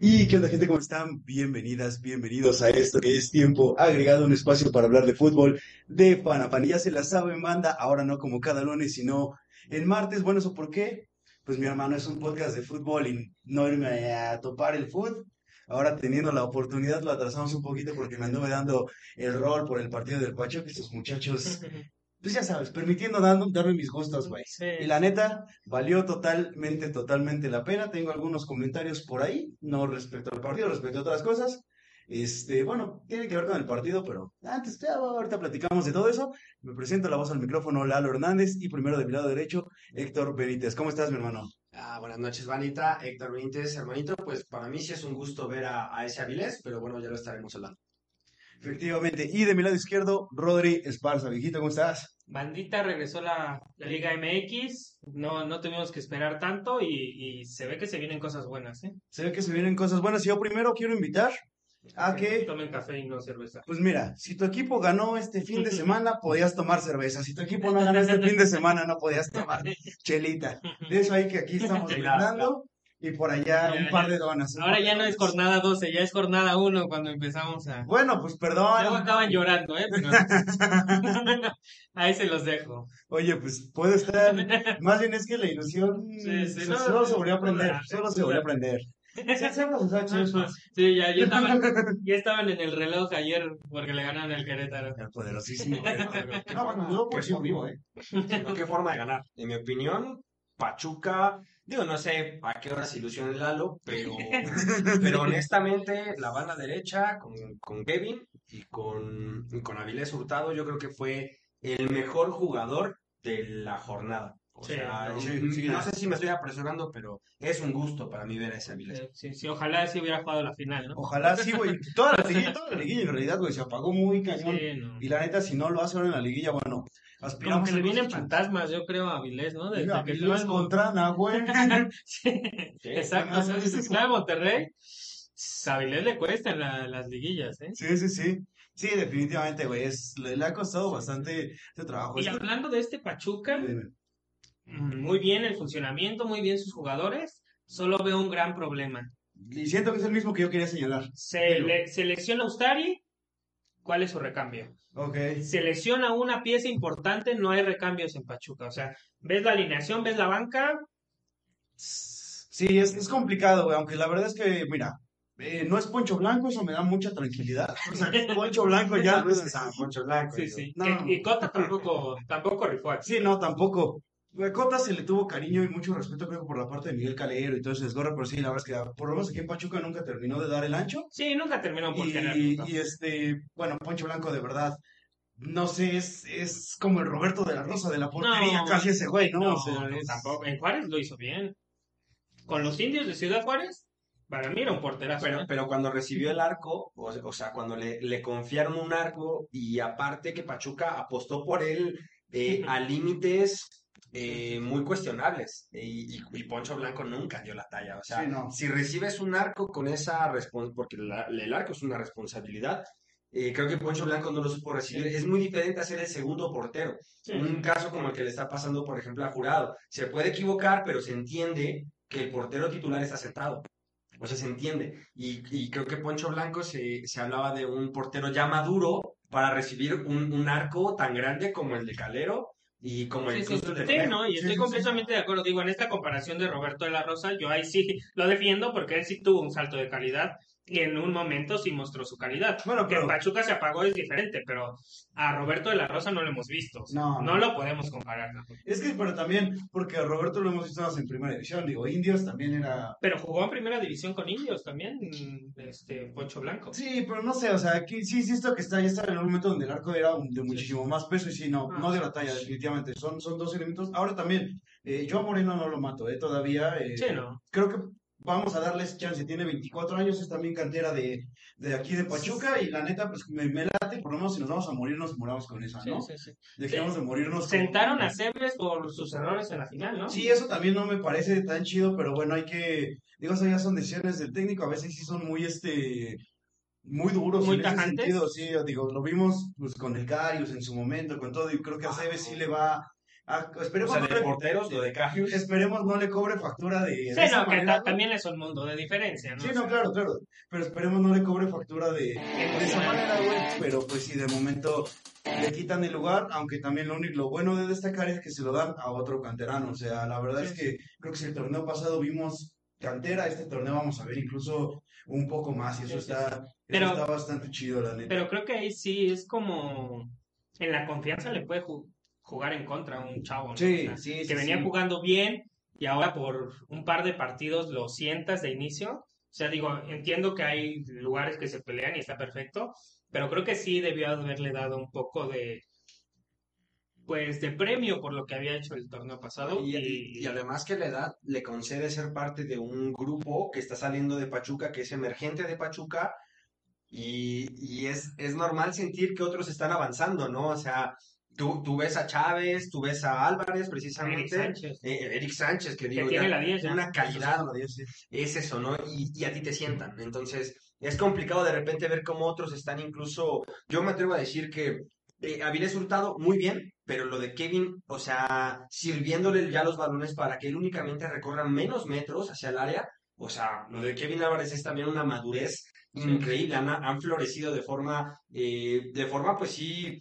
Y qué onda gente, ¿cómo están? Bienvenidas, bienvenidos a esto que es tiempo agregado, un espacio para hablar de fútbol de Panapán. Ya se la saben, banda, ahora no como cada lunes, sino el martes. Bueno, ¿eso por qué? Pues mi hermano es un podcast de fútbol y no irme a topar el fútbol. Ahora teniendo la oportunidad lo atrasamos un poquito porque me anduve dando el rol por el partido del Pacho, que estos muchachos pues ya sabes, permitiendo dando, darme mis gustos, güey. Sí. Y la neta, valió totalmente, totalmente la pena. Tengo algunos comentarios por ahí, no respecto al partido, respecto a otras cosas. Este, bueno, tiene que ver con el partido, pero antes, ya, ahorita platicamos de todo eso. Me presento la voz al micrófono, Lalo Hernández, y primero de mi lado derecho, Héctor Benítez. ¿Cómo estás, mi hermano? Ah, buenas noches, Vanita. Héctor Benítez, hermanito. Pues para mí sí es un gusto ver a, a ese Avilés, pero bueno, ya lo estaremos hablando. Efectivamente. Y de mi lado izquierdo, Rodri Esparza. Viejito, ¿cómo estás? Bandita regresó la, la Liga MX, no, no tuvimos que esperar tanto y, y se ve que se vienen cosas buenas, ¿eh? Se ve que se vienen cosas buenas. Y yo primero quiero invitar a que Tomen café y no cerveza. Pues mira, si tu equipo ganó este fin de semana, podías tomar cerveza. Si tu equipo no ganó este fin de semana, no podías tomar chelita. De eso hay que aquí estamos brindando y por allá Ya, un par de donas. Ahora ya no es jornada 12, ya es jornada 1 cuando empezamos a... Bueno, pues Luego perdón. acaban llorando, ¿eh? Pero... Ahí se los dejo. Oye, pues puede estar. Más bien es que la ilusión Sí, sí, so- no, solo no, se volvió a no, aprender. no, Solo se no, volvió a no. aprender. Sí, ya, ya, estaban, ya estaban en el reloj ayer porque le ganaron el Querétaro. El poderosísimo. No, bueno, yo por eso vivo, ¿eh? Qué forma de ganar. En mi opinión, Pachuca, digo, no sé a qué hora se ilusiona el Lalo, pero, pero honestamente, la banda derecha con, con Kevin y con, y con Avilés Hurtado, yo creo que fue el mejor jugador de la jornada. O Sí, sea, no, sí, sí. no sé si me estoy apresurando, pero es un gusto para mí ver a ese Avilés. Sí, sí, ojalá sí hubiera jugado la final, ¿no? Ojalá sí, güey. Toda la liguilla, toda la liguilla en realidad, güey, se apagó muy cañón. Sí, no. Y la neta, si no lo hace ahora en la liguilla, bueno, Como aspiramos que le vienen fantasmas, yo creo, a Avilés, ¿no? Desde que Avilés Mon- contra Nahuel. Sí, exacto. o sea, sí. estaba en Monterrey, a Avilés le cuestan la- las liguillas, ¿eh? Sí, sí, sí. Sí, definitivamente, güey. Es, le, le ha costado bastante este trabajo. Y Es que- hablando de este Pachuca, Dime. Muy bien el funcionamiento, muy bien sus jugadores, solo veo un gran problema. Y siento que es el mismo que yo quería señalar. Se le, selecciona Ustari, ¿cuál es su recambio? Ok. Selecciona una pieza importante, no hay recambios en Pachuca. O sea, ves la alineación, ves la banca, Sí, es, es complicado, güey. Aunque la verdad es que, mira, eh, no es Poncho Blanco, eso me da mucha tranquilidad. O sea, Poncho Blanco ya. No es a Poncho Blanco, sí, sí. No. Y Cota tampoco, tampoco rifó aquí. Sí, no, tampoco. Cota se le tuvo cariño y mucho respeto, creo, por la parte de Miguel Calero y todo ese desgorre, pero sí, la verdad es que por lo menos aquí en Pachuca nunca terminó de dar el ancho. Sí, nunca terminó por tener. Y, y este, bueno, Poncho Blanco de verdad, no sé, es, es como el Roberto de la Rosa de la portería, No. casi ese güey, ¿no? No, O sea, no, es- tampoco. En Juárez lo hizo bien. Con los indios de Ciudad Juárez, para mí era un porterazo. Pero, ¿eh? pero cuando recibió el arco, o, o sea, cuando le, le confiaron un arco y aparte que Pachuca apostó por él eh, a límites eh, muy cuestionables y, y- y Poncho Blanco nunca dio la talla. O sea, Sí, no. si recibes un arco con esa responsabilidad, porque la- el arco es una responsabilidad, eh, creo que Poncho Blanco no lo supo recibir. Es muy diferente a ser el segundo portero. Sí. Un caso como el que le está pasando, por ejemplo, a Jurado. Se puede equivocar, pero se entiende que el portero titular está sentado. O sea, se entiende. Y, y creo que Poncho Blanco se, se hablaba de un portero ya maduro para recibir un, un arco tan grande como el de Calero y como Sí, no, y estoy completamente de acuerdo. Digo, en esta comparación de Roberto de la Rosa, yo ahí sí lo defiendo porque él sí tuvo un salto de calidad y en un momento sí mostró su calidad. Bueno, que pero- Pachuca se apagó es diferente, pero a Roberto de la Rosa no lo hemos visto. No, no, no. lo podemos comparar. Es que, pero también, porque a Roberto lo hemos visto más en primera división, digo, Indios también era... Pero jugó en primera división con indios también, este Poncho Blanco. Sí, pero no sé, o sea, aquí sí insisto que está, ya está en un momento donde el arco era de muchísimo más peso y sí, no, Ah, no de la sí, talla, sí. definitivamente. Son, son dos elementos. Ahora también, eh, yo a Moreno no lo mato, eh, todavía. eh, Sí, no. Creo que vamos a darles chance. Tiene 24 años, es también cantera de, de aquí de Pachuca y la neta, pues me, me late, por lo menos si nos vamos a morir, nos moramos con esa, Sí, ¿no? sí, sí. Dejemos de morirnos. con- Sentaron a Cebes por sus errores en la final, ¿no? Sí, eso también no me parece tan chido, pero bueno, hay que, digo, eso ya son decisiones del técnico, a veces sí son muy, este, muy duros Muy en ese tajantes. sentido, sí, digo, lo vimos pues con el Carius en su momento, con todo, y creo que a Cebes sí le va, a, O esperemos, sea, no de le, porteros, lo de Carius. esperemos no le cobre factura de, Sí, no, que manera, ta- ¿no? también es un mundo de diferencia, ¿no? Sí, no, claro, claro, pero esperemos no le cobre factura de, de esa manera, güey, pero pues sí, de momento le quitan el lugar, aunque también lo único, lo bueno de destacar es que se lo dan a otro canterano, o sea, la verdad es que creo que si el torneo pasado vimos cantera, este torneo vamos a ver incluso un poco más, y eso Sí, sí, está, eso está bastante chido, la neta. Pero creo que ahí sí es como en la confianza le puede ju- jugar en contra a un chavo, ¿no? Sí, O sea, sí, que venía jugando bien y ahora por un par de partidos lo sientas de inicio. O sea, digo, entiendo que hay lugares que se pelean y está perfecto, pero creo que sí debió haberle dado un poco de pues de premio por lo que había hecho el torneo pasado Y, y, y además que la edad le concede ser parte de un grupo que está saliendo de Pachuca, que es emergente de Pachuca, y, y es, es normal sentir que otros están avanzando, ¿no? O sea, tú, tú ves a Chávez, tú ves a Álvarez Eric precisamente, Sánchez, eh, Eric Sánchez, que que digo, tiene ya la 10 ya. una calidad, es eso, ¿no? Y, y a ti te sientan. Entonces, es complicado de repente ver cómo otros están incluso, yo me atrevo a decir que eh, Avilés Hurtado, muy bien, pero lo de Kevin, o sea, sirviéndole ya los balones para que él únicamente recorra menos metros hacia el área, o sea, lo de Kevin Álvarez es también una madurez increíble, han, han florecido de forma, eh, de forma, pues sí,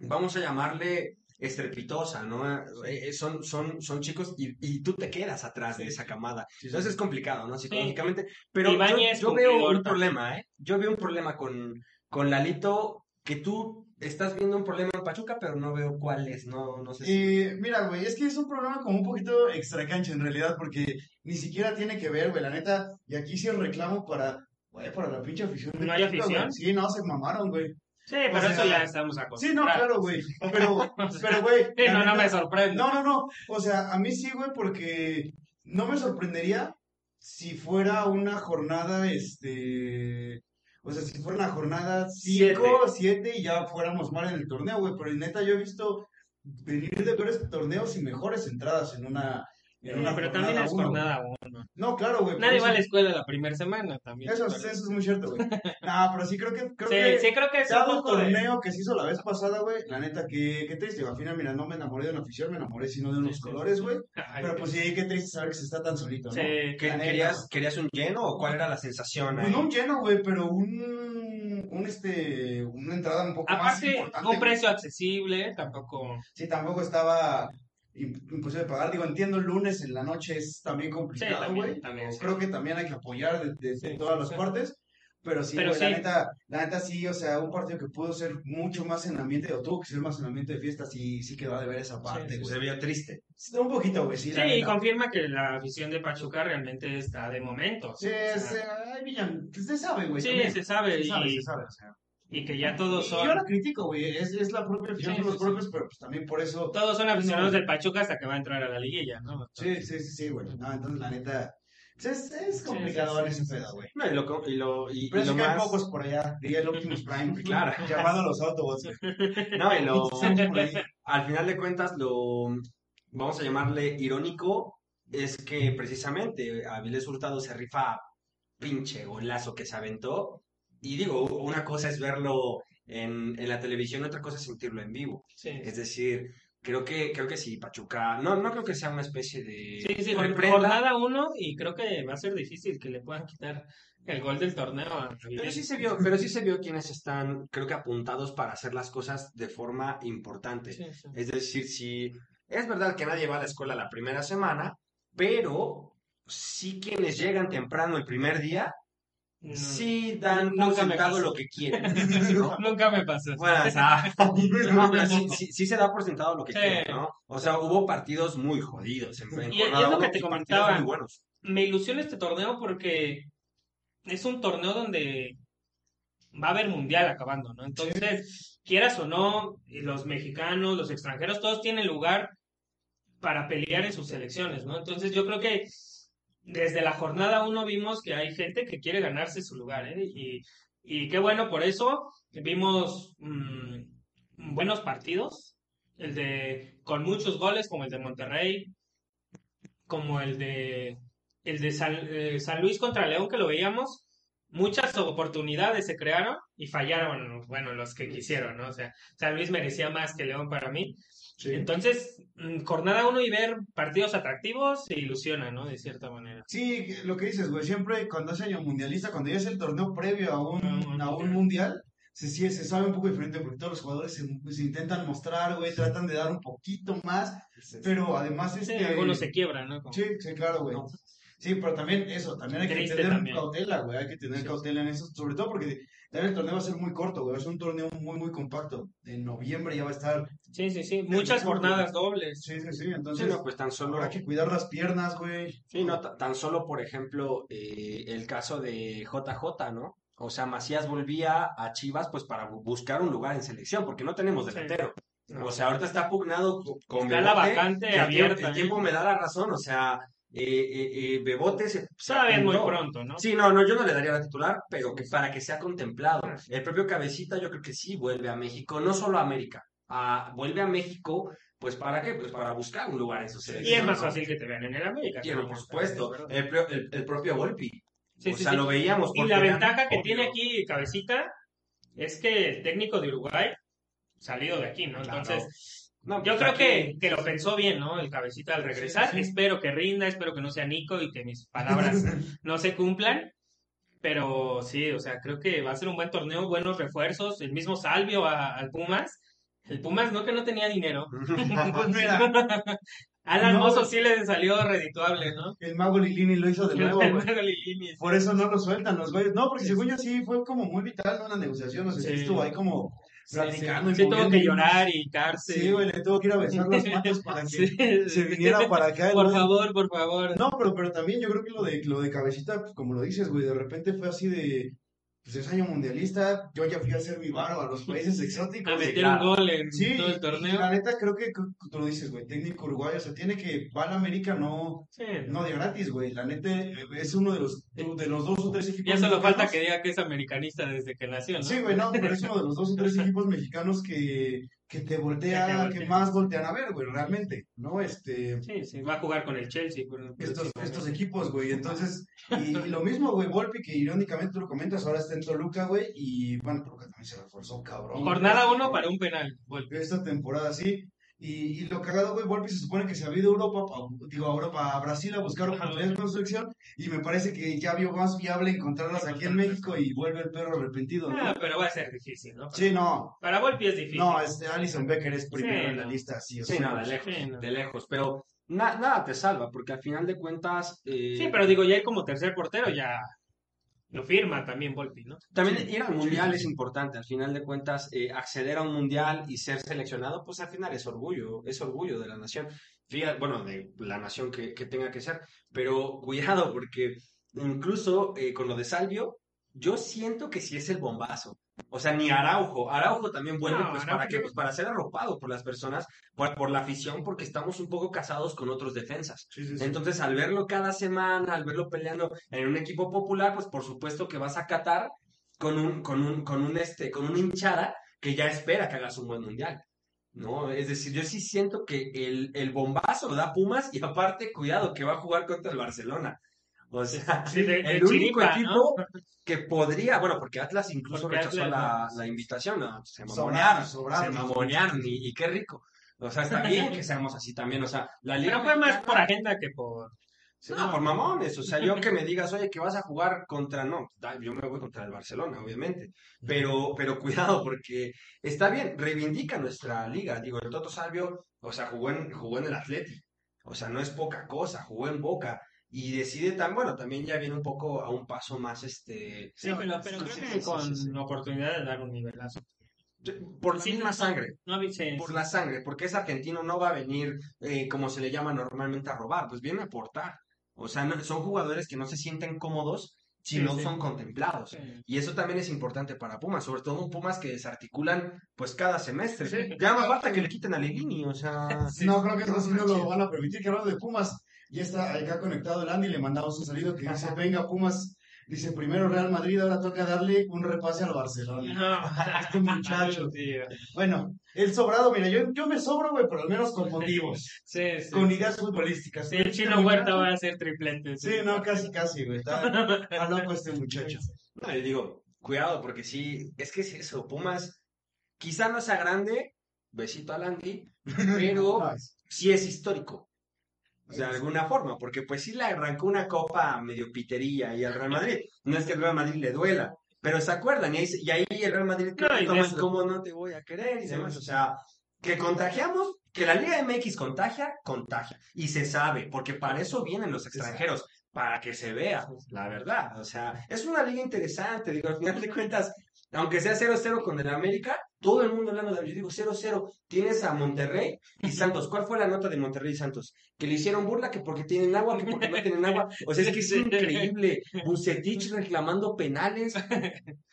vamos a llamarle estrepitosa, ¿no? Eh, eh, son, son, son chicos y, y tú te quedas atrás de esa camada. Entonces es complicado, ¿no? Psicológicamente. Pero yo, veo un problema, ¿eh? Yo veo un problema con, con Lalito que tú estás viendo un problema en Pachuca, pero no veo cuál es, no, no sé si... Eh, mira, güey, es que es un programa como un poquito extra cancha en realidad, porque ni siquiera tiene que ver, güey, la neta, y aquí sí el reclamo para, güey, para la pinche afición. de ¿No hay Pachuca, afición? güey. Sí, no, se mamaron, güey. Sí, pero O sea, eso ya estamos Sí, acostumbrados. no, claro, güey, pero, O pero, güey. sí, no, no me sorprende. No, no, no, o sea, a mí sí, güey, porque no me sorprendería si fuera una jornada, este... O sea, si fuera una jornada 5, 7 y ya fuéramos mal en el torneo, güey. Pero neta, yo he visto venir de peores torneos y mejores entradas en una, pero también jornada es jornada uno. güey. No, claro, güey. Nadie eso- va a la escuela la primera semana también. Eso, eso es muy cierto, güey. No, pero sí creo que... Creo Sí, que sí, creo que es un de- torneo que se hizo la vez pasada, güey, la neta, qué, qué triste. Al final, mira, no me enamoré de una afición, me enamoré sino de unos Sí, colores, güey. Pero pues sí, qué triste saber que se está tan solito, ¿no? sí, ¿Qué- la neta. ¿Querías, ¿Querías un lleno o cuál era la sensación Pues ahí? no un lleno, güey, pero un, un este, una entrada un poco más Aparte, importante. un precio accesible, tampoco. Sí, tampoco estaba imposible de pagar. Digo, entiendo, el lunes en la noche es también Sí, complicado, güey. también, sí. Creo que también hay que apoyar de- desde Sí, todas las sí. partes. Pero sí, Pero güey, la sí. neta, la neta sí, o sea, un partido que pudo ser mucho más en ambiente, o tuvo que ser más en ambiente de fiesta, sí, sí quedó de ver esa parte, sí. Se vio triste. Sí, Un poquito, güey, sí, Sí, la y neta. confirma que la afición de Pachuca realmente está de momento. Sí, se, ay, Villan, pues, se sabe, güey. Sí, se sabe, Se sabe, y, se sabe, o sea. Y que ya todos Y son yo la critico, güey, es, es la propia afición, Sí, son los sí, sí. propios, pero pues también por eso todos son aficionados No. del Pachuca hasta que va a entrar a la liguilla, ¿no? Sí, sí, sí, sí, güey. No, entonces la neta. pues, Es, es complicado sí, en sí, ese pedo, güey. No, y lo, y lo, y, y Pero es lo que hay más... pocos por allá, diría el Optimus Prime. Claro. Llamando a los Autobots. No, y lo, al final de cuentas, lo vamos a llamarle irónico, es que precisamente Avilés Hurtado se rifa pinche golazo que se aventó. Y digo, una cosa es verlo en, en la televisión, otra cosa es sentirlo en vivo. Sí, Es decir, creo que, creo que sí, Pachuca, no, no creo que sea una especie de sí, sí, reprenda, jornada uno y creo que va a ser difícil que le puedan quitar el gol del torneo Pero sí se vio, pero sí se vio quienes están, creo que apuntados para hacer las cosas de forma importante. Sí, sí. Es decir, si es verdad que nadie va a la escuela la primera semana, pero sí quienes llegan temprano el primer día No, Sí, dan Nunca por me lo que quieren. ¿no? Nunca me pasó. Bueno, o sea, no, pero sí, sí- sí se da por sentado lo que Sí. quieren, ¿no? O sea, hubo partidos muy jodidos en, en Y- y es lo que te comentaba. muy buenos. Me ilusiona este torneo porque es un torneo donde va a haber mundial acabando, ¿no? Entonces, quieras o no, los mexicanos, los extranjeros, todos tienen lugar para pelear en sus selecciones, ¿no? Entonces, yo creo que desde la jornada uno vimos que hay gente que quiere ganarse su lugar, ¿eh? Y, qué bueno por eso. Vimos mm, buenos partidos, el de con muchos goles, como el de Monterrey, como el de el de San, eh, San Luis contra León que lo veíamos, muchas oportunidades se crearon y fallaron, bueno, los que quisieron, ¿no? O sea, San Luis merecía más que León para mí. Sí. Entonces, mm, jornada uno y ver partidos atractivos se ilusiona, ¿no? De cierta manera. Sí, lo que dices, güey, siempre cuando es año mundialista, cuando ya es el torneo previo a un, a un mundial, se, sí- se sabe un poco diferente porque todos los jugadores se, se intentan mostrar, güey, tratan de dar un poquito más, pero además Sí, este... algunos se quiebran, ¿no? Como- Sí, sí, claro, güey. Sí, pero también eso, también hay que tener también. cautela, güey, hay que tener Sí. cautela en eso, sobre todo porque el torneo va a ser muy corto, güey, es un torneo muy, muy compacto. En noviembre ya va a estar, Sí, sí, sí. Muchas jornadas dobles. sí, sí, sí, Sí, entonces no, pues tan solo, habrá que cuidar las piernas, güey. sí, no, ta- tan solo, por ejemplo, eh, el caso de JJ, ¿no? O sea, Macías volvía a Chivas pues para bu- buscar un lugar en selección, porque no tenemos Sí. delantero. No. O sea, ahorita está pugnado co- con Está la vacante que el tiempo- abierta, El ¿eh? tiempo me da la razón, o sea, eh, eh, eh, Bebote se, es muy pronto, ¿no? Sí, no, no, yo no le daría la titular, pero que para que sea contemplado. Ah. El propio Cabecita yo creo que sí vuelve a México, no solo a América, a- vuelve a México, pues ¿para qué? Pues para buscar un lugar en su Y selección. es más fácil que te vean en el América. Quiero, por supuesto. El, pro- el- el propio Volpi. Sí, o sí, sea, sí. lo veíamos. Y la ventaja que obvio. tiene aquí Cabecita es que el técnico de Uruguay salido de aquí, ¿no? Claro. Entonces, No, yo pues creo aquí- que, que lo pensó bien, ¿no? El Cabecita al regresar. sí. Espero que rinda, espero que no sea Nico y que mis palabras no se cumplan. Pero sí, o sea, creo que va a ser un buen torneo, buenos refuerzos, el mismo Salvio a- al Pumas. El Pumas no que no tenía dinero. Pues mira, Alan No. Mozo sí le salió redituable, ¿no? el mago Lilini lo hizo de nuevo, El. Mago Lilini, sí. Por eso no lo sueltan los güeyes. No, porque según yo sí fue como muy vital, la negociación, o sea, sí estuvo ahí como platicando y sí, tuvo que llorar y cárcel. Sí, güey, le tuvo que ir a besar las manos para que Sí, se sí. viniera para acá. Por favor, por favor. No, pero, pero también yo creo que lo de, lo de cabecita, pues, como lo dices, güey, de repente fue así de, pues es año mundialista, yo ya fui a hacer mi varo a los países exóticos. A meter claro. un gol en Sí, todo y- el y torneo. la neta creo que, tú lo dices, güey, técnico uruguayo, o sea, tiene que, va a la América no, Sí. no de gratis, güey, la neta eh, es uno de los, de los dos o tres equipos Ya solo falta mexicanos- que diga que es americanista desde que nació, ¿no? Sí, güey, no, pero es uno de los dos o tres equipos mexicanos que, que te voltea, Que te que voltea. más voltean a ver, güey, realmente, ¿no? Este, Sí, sí, va a jugar con el Chelsea. estos, estos equipos, güey, entonces, y, y lo mismo, güey, Volpi, que irónicamente tú lo comentas, ahora está en Toluca, güey, y bueno, Toluca también se reforzó, cabrón. Jornada uno para un penal. Gol. Esta temporada, sí. Y, y lo cagado, güey, Volpi se supone que se ha ido a Europa, pa- digo, a Europa, a Brasil a buscar oportunidades de construcción, y me parece que ya vio más viable encontrarlas aquí en México y vuelve el perro arrepentido, ¿no? Ah, pero va a ser difícil, ¿no? Sí, no, Para Volpi es difícil. no, este Alison Becker es primero Sí, en la no. lista, sí o Sí, sí. no, de lejos, Sí, no. de lejos, pero na- nada te salva, porque al final de cuentas... eh, Sí, pero digo, ya hay como tercer portero, ya lo firma también Volpi, ¿no? También Sí, ir al mundial sí, es importante, al final de cuentas, eh, acceder a un mundial y ser seleccionado, pues al final es orgullo, es orgullo de la nación. Fíjate, bueno, de la nación que, que tenga que ser, pero cuidado, porque incluso eh, con lo de Salvio, yo siento que sí es el bombazo. O sea, ni Araujo, Araujo también vuelve, No, pues Araujo para qué, pues para ser arropado por las personas, por, por la afición, porque estamos un poco casados con otros defensas. Sí, sí, sí. Entonces, al verlo cada semana, al verlo peleando en un equipo popular, pues por supuesto que vas a Qatar con un, con un, con un este, con una hinchada que ya espera que hagas un buen mundial. ¿No? Es decir, yo sí siento que el, el bombazo lo da Pumas y aparte, cuidado, que va a jugar contra el Barcelona. O sea, Sí, de- de el único chiripa, equipo ¿no? que podría, bueno, porque Atlas incluso Porque rechazó Atlas, la, no. la invitación, ¿no? Se mamonearon, sobraron. se mamonearon y, y qué rico. O sea, está bien que seamos así también, o sea, la Liga Pero fue más por agenda que por... Sí, no, por mamones, o sea, yo que me digas, oye, que vas a jugar contra, no, yo me voy contra el Barcelona, obviamente, pero, pero cuidado, porque está bien, reivindica nuestra liga, digo, el Toto Salvio, o sea, jugó en, jugó en el Atleti, o sea, no es poca cosa, jugó en Boca, y decide tan, bueno, también ya viene un poco a un paso más, este... Sí, pero, pero creo sí, que sí, con sí, sí. oportunidad de dar un nivelazo. Por la Sí, misma no, sangre. No, avise- por la sangre, porque ese argentino no va a venir, eh, como se le llama normalmente, a robar, pues viene a aportar. O sea, no- son jugadores que no se sienten cómodos si Sí, no sí. son contemplados. Sí. Y eso también es importante para Pumas, sobre todo Pumas que desarticulan pues cada semestre. Sí. Ya más falta que le quiten a Lilini, o sea... Sí. No, creo que eso sí no lo van a permitir. Que hablando de Pumas, ya está acá conectado el Andy, le mandamos un saludo que dice, venga Pumas, dice primero Real Madrid, ahora toca darle un repase al Barcelona. No, Este muchacho. tío. Bueno, el sobrado, mira, yo, yo me sobro, güey, pero al menos con motivos, Sí, sí. con ideas futbolísticas. Sí, el Este chino Huerta va a hacer triplete. Sí, no, casi, casi, güey. Está, está loco este muchacho. No, le digo, cuidado, porque sí, es que es eso, Pumas quizá no sea grande, besito al Andy, pero sí es histórico. O sea, de alguna forma, porque pues sí le arrancó una copa medio pitería y al Real Madrid. No es que el Real Madrid le duela, pero se acuerdan, y ahí, y ahí el Real Madrid No, que y toma eso. el cómo no te voy a querer y demás. O sea, que contagiamos, que la Liga MX contagia, contagia. Y se sabe, porque para eso vienen los extranjeros, para que se vea, la verdad. O sea, es una liga interesante, digo, al final de cuentas, aunque sea 0-0 con el América, todo el mundo hablando de yo digo 0-0, tienes a Monterrey y Santos. ¿Cuál fue la nota de Monterrey y Santos? Que le hicieron burla que porque tienen agua, que porque no tienen agua. O sea, es que es increíble. Bucetich reclamando penales.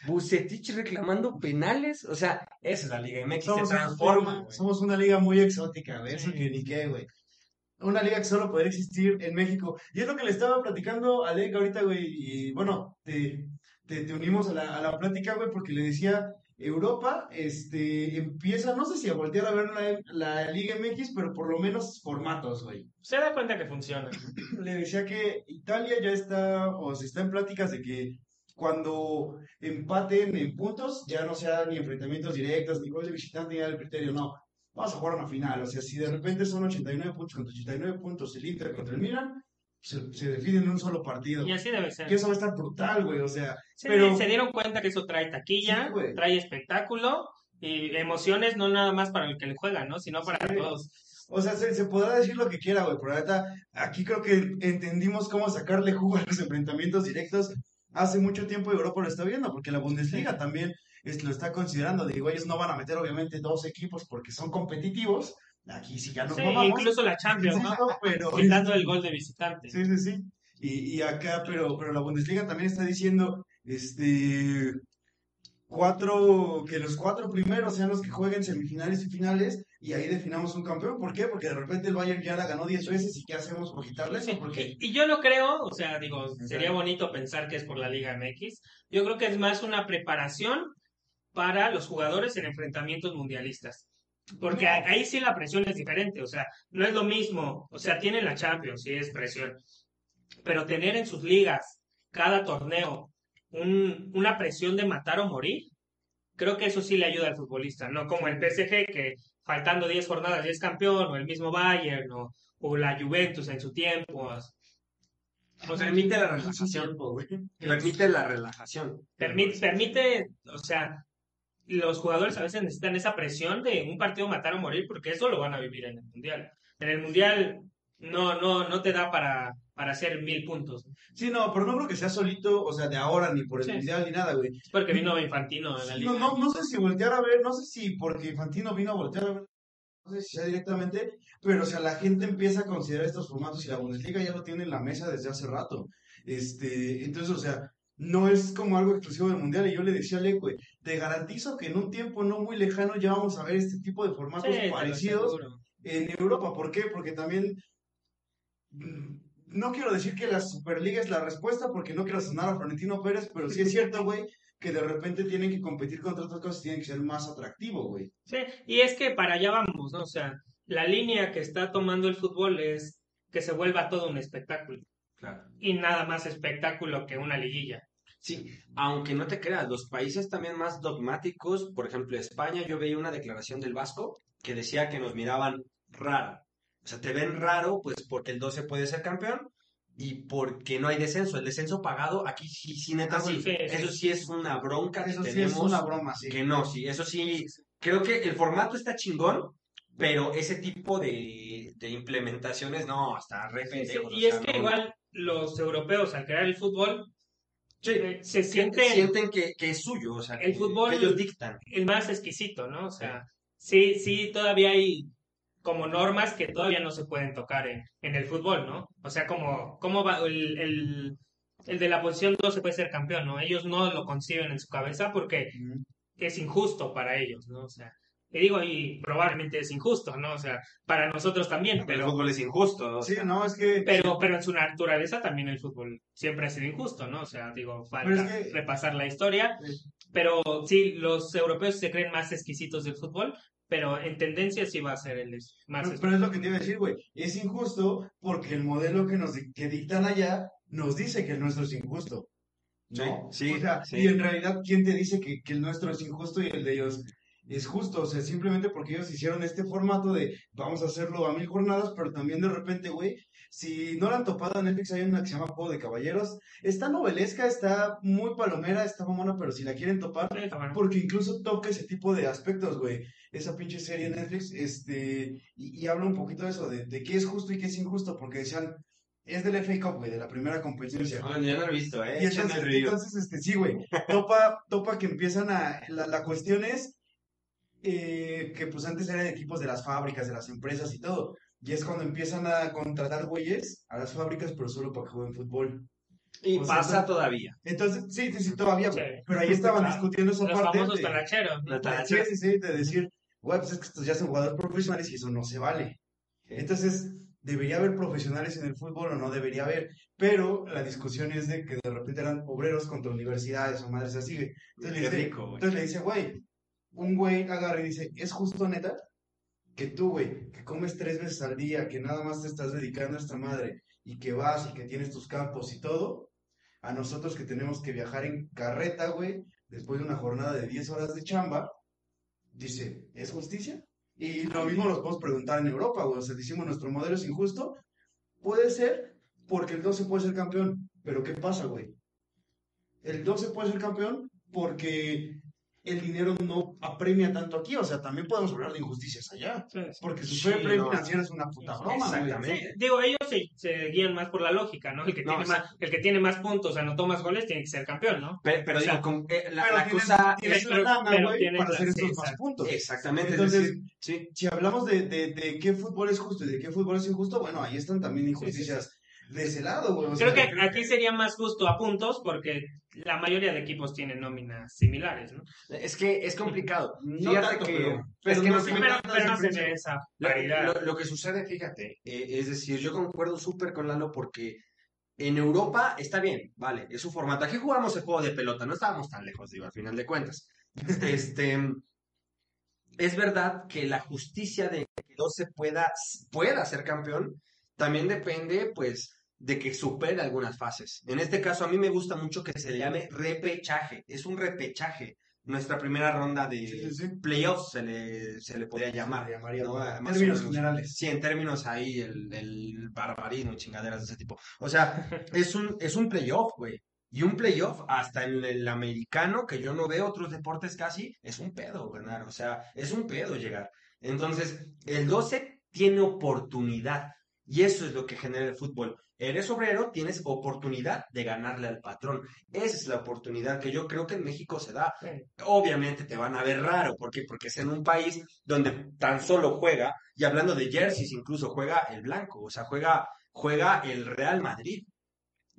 Bucetich reclamando penales. O sea, esa es la Liga MX, Somos, se transforma. somos una liga muy exótica. Eso Sí. que ni qué, güey. Una liga que solo podría existir en México. Y es lo que le estaba platicando a Alec ahorita, güey. Y bueno, te, te, te unimos a la, a la plática, güey, porque le decía, Europa este, empieza, no sé si a voltear a ver la, la Liga MX, pero por lo menos formatos, güey. Se da cuenta que funciona. Le decía que Italia ya está, o se está en pláticas de que cuando empaten en puntos, ya no sea ni enfrentamientos directos, ni gol de visitante, ni el criterio, no. Vamos a jugar una final. O sea, si de repente son 89 puntos contra 89 puntos el Inter contra el Milan, se, se define en un solo partido. Y así debe ser. Que eso va a estar brutal, güey. O sea, Sí, pero- se dieron cuenta que eso trae taquilla, Sí, trae espectáculo y emociones no nada más para el que le juega, ¿no? Sino para Sí. todos. O sea, se, se podrá decir lo que quiera, güey, pero ahorita aquí creo que entendimos cómo sacarle jugo a los enfrentamientos directos. Hace mucho tiempo Europa lo está viendo, porque la Bundesliga también es- lo está considerando. Digo, ellos no van a meter obviamente dos equipos porque son competitivos. Aquí sí ya nos Sí, mamamos. incluso la Champions, ¿no? pero... Quitando el gol de visitante. Sí, sí, sí. Y, y acá, pero, pero la Bundesliga también está diciendo, este, cuatro, que los cuatro primeros sean los que jueguen semifinales y finales, y ahí definamos un campeón. ¿Por qué? Porque de repente el Bayern ya la ganó 10 veces, ¿y qué hacemos por quitarle eso? Porque, Y, y yo lo creo, o sea, digo, sería bonito pensar que es por la Liga MX. Yo creo que es más una preparación para los jugadores en enfrentamientos mundialistas. Porque ahí sí la presión es diferente, o sea, no es lo mismo, o sea, tienen la Champions, sí es presión, pero tener en sus ligas cada torneo un- una presión de matar o morir, creo que eso sí le ayuda al futbolista, no como el PSG que faltando 10 jornadas ya es campeón, o el mismo Bayern, o, o la Juventus en su tiempo. O sea, permite la relajación. Permite la relajación. Permite, permite, o sea, los jugadores a veces necesitan esa presión de un partido matar o morir porque eso lo van a vivir en el Mundial. En el Mundial no, no, no te da para, para hacer mil puntos. sí, no, pero no creo que sea solito, o sea, de ahora, ni por el Sí. Mundial, ni nada, güey. Es porque vino Infantino a la liga. No, no, no sé si voltear a ver, no sé si porque Infantino vino a voltear a ver, no sé si sea directamente, pero o sea, la gente empieza a considerar estos formatos y la Bundesliga ya lo tiene en la mesa desde hace rato. Este, entonces, o sea, no es como algo exclusivo del Mundial. Y yo le decía a güey, te garantizo que en un tiempo no muy lejano ya vamos a ver este tipo de formatos Sí, parecidos en Europa. ¿Por qué? Porque también mm, no quiero decir que la Superliga es la respuesta porque no quiero sonar a Florentino Pérez, pero sí es cierto, güey, que de repente tienen que competir contra otras cosas y tienen que ser más atractivo, güey. Sí, y es que para allá vamos, ¿no? O sea, la línea que está tomando el fútbol es que se vuelva todo un espectáculo. Claro. Y nada más espectáculo que una liguilla. Sí, aunque no te creas, los países también más dogmáticos, por ejemplo, España, yo veía una declaración del Vasco que decía que nos miraban raro. O sea, te ven raro, pues porque el 12 puede ser campeón y porque no hay descenso. El descenso pagado, aquí sí, sí, neta, Ah, sí. sí, sí. Eso sí es una bronca que Eso sí es tenemos. una broma, sí. Que no, sí, eso sí. Creo que el formato está chingón, pero ese tipo de, de implementaciones, no, está re Sí, pendejo. y es que igual los europeos al crear el fútbol Sí, se sienten sienten que, que es suyo, o sea, El que- fútbol- que ellos dictan. el más exquisito, ¿no? O sea, sí, sí, todavía hay como normas que todavía no se pueden tocar en, en el fútbol, ¿no? O sea, como, cómo va el, el, el de la posición 2 se puede ser campeón, ¿no? Ellos no lo conciben en su cabeza porque es injusto para ellos, ¿no? O sea, y digo, y probablemente es injusto, ¿no? O sea, para nosotros también, El pero, fútbol es injusto. o Sí, no, es que... pero, pero en su naturaleza también el fútbol siempre ha sido injusto, ¿no? O sea, digo, falta Pero es que- repasar la historia, pero sí, los europeos se creen más exquisitos del fútbol, pero en tendencia sí va a ser el más Pero, pero es lo que te iba a decir, güey. Es injusto porque el modelo que nos que dictan allá nos dice que el nuestro es injusto. ¿No? Sí, sí, O sea, sí. y en realidad, ¿quién te dice que, que el nuestro es injusto y el de ellos es justo? O sea, simplemente porque ellos hicieron este formato de vamos a hacerlo a mil jornadas, pero también de repente, güey, si no la han topado en Netflix, hay una que se llama Juego de Caballeros. Está novelesca, está muy palomera, está mamona, pero si la quieren topar, Sí, porque incluso toca ese tipo de aspectos, güey. Esa pinche serie en Netflix, este, y, y habla un poquito de eso, de, de qué es justo y qué es injusto, porque decían, es del FA Cup, güey, de la primera competencia. Bueno, yo no lo he visto, ¿eh? Y entonces, entonces, este, sí, güey, topa, topa que empiezan a, la, la cuestión es eh, que pues antes eran equipos de las fábricas, de las empresas y todo, y es cuando empiezan a contratar güeyes a las fábricas, pero solo para que jueguen fútbol. Y o sea, pasa todavía. Entonces, sí, sí, sí, todavía, Sí. pero ahí estaban Claro. discutiendo esa Los parte famosos de- talacheros, Sí, sí, sí, de decir, güey, pues es que estos ya son jugadores profesionales y eso no se vale. Entonces, ¿debería haber profesionales en el fútbol o no debería haber? Pero la discusión es de que de repente eran obreros contra universidades o madres así. Entonces, le dice, rico, entonces le dice, güey, un güey agarra y dice, ¿es justo neta? Que tú, güey, que comes tres veces al día, que nada más te estás dedicando a esta madre y que vas y que tienes tus campos y todo, a nosotros que tenemos que viajar en carreta, güey, después de una jornada de 10 horas de chamba, dice, ¿es justicia? Y lo mismo nos podemos preguntar en Europa, güey. O sea, decimos, nuestro modelo es injusto. Puede ser porque el 12 puede ser campeón. Pero ¿qué pasa, güey? El 12 puede ser campeón porque el dinero no apremia tanto aquí. O sea, también podemos hablar de injusticias allá. Sí, sí. Porque su Sí, no. financiero es una puta broma. Exactamente. Sí, digo, ellos se, se guían más por la lógica, ¿no? El que, No, tiene sí. más, el que tiene más puntos, anotó más goles, tiene que ser campeón, ¿no? Pero, pero O sea, digo, con- eh, la, Pero la tienes, cosa es... la lana, pero güey, para la- hacer sí, estos más puntos. Exactamente, Entonces, es decir, sí. Si hablamos de, de, de qué fútbol es justo y de qué fútbol es injusto, bueno, ahí están también Sí, sí, injusticias de ese lado, güey. O Creo sea, que aquí sería más justo a puntos porque la mayoría de equipos tienen nóminas similares, ¿no? Es que es complicado. No Fíjate tanto, que... pero- es que no no se se Pero, pero no se ve esa Lo, paridad. lo- lo que sucede, fíjate, eh, es decir, yo concuerdo súper con Lalo porque en Europa está bien, vale, es su formato. Aquí jugamos el juego de pelota, no estábamos tan lejos, digo, al final de cuentas. Este, es verdad que la justicia de que 12 pueda, pueda ser campeón también depende, pues, de que supere algunas fases. En este caso, a mí me gusta mucho que se le llame repechaje. Es un repechaje. Nuestra primera ronda de Sí, sí, sí. playoffs se le, se le podría llamar. Llamaría, ¿no? en términos generales. Sí, en términos ahí, el, el barbarismo y chingaderas de ese tipo. O sea, es un, es un playoff, güey. Y un playoff, hasta en el americano, que yo no veo otros deportes casi, es un pedo ganar. O sea, es un pedo llegar. Entonces, el 12 tiene oportunidad. Y eso es lo que genera el fútbol. Eres obrero, tienes oportunidad de ganarle al patrón. Esa es la oportunidad que yo creo que en México se da. Sí. Obviamente te van a ver raro. ¿Por qué? Porque es en un país donde tan solo juega, y hablando de jerseys, incluso juega el blanco, o sea, juega, juega el Real Madrid.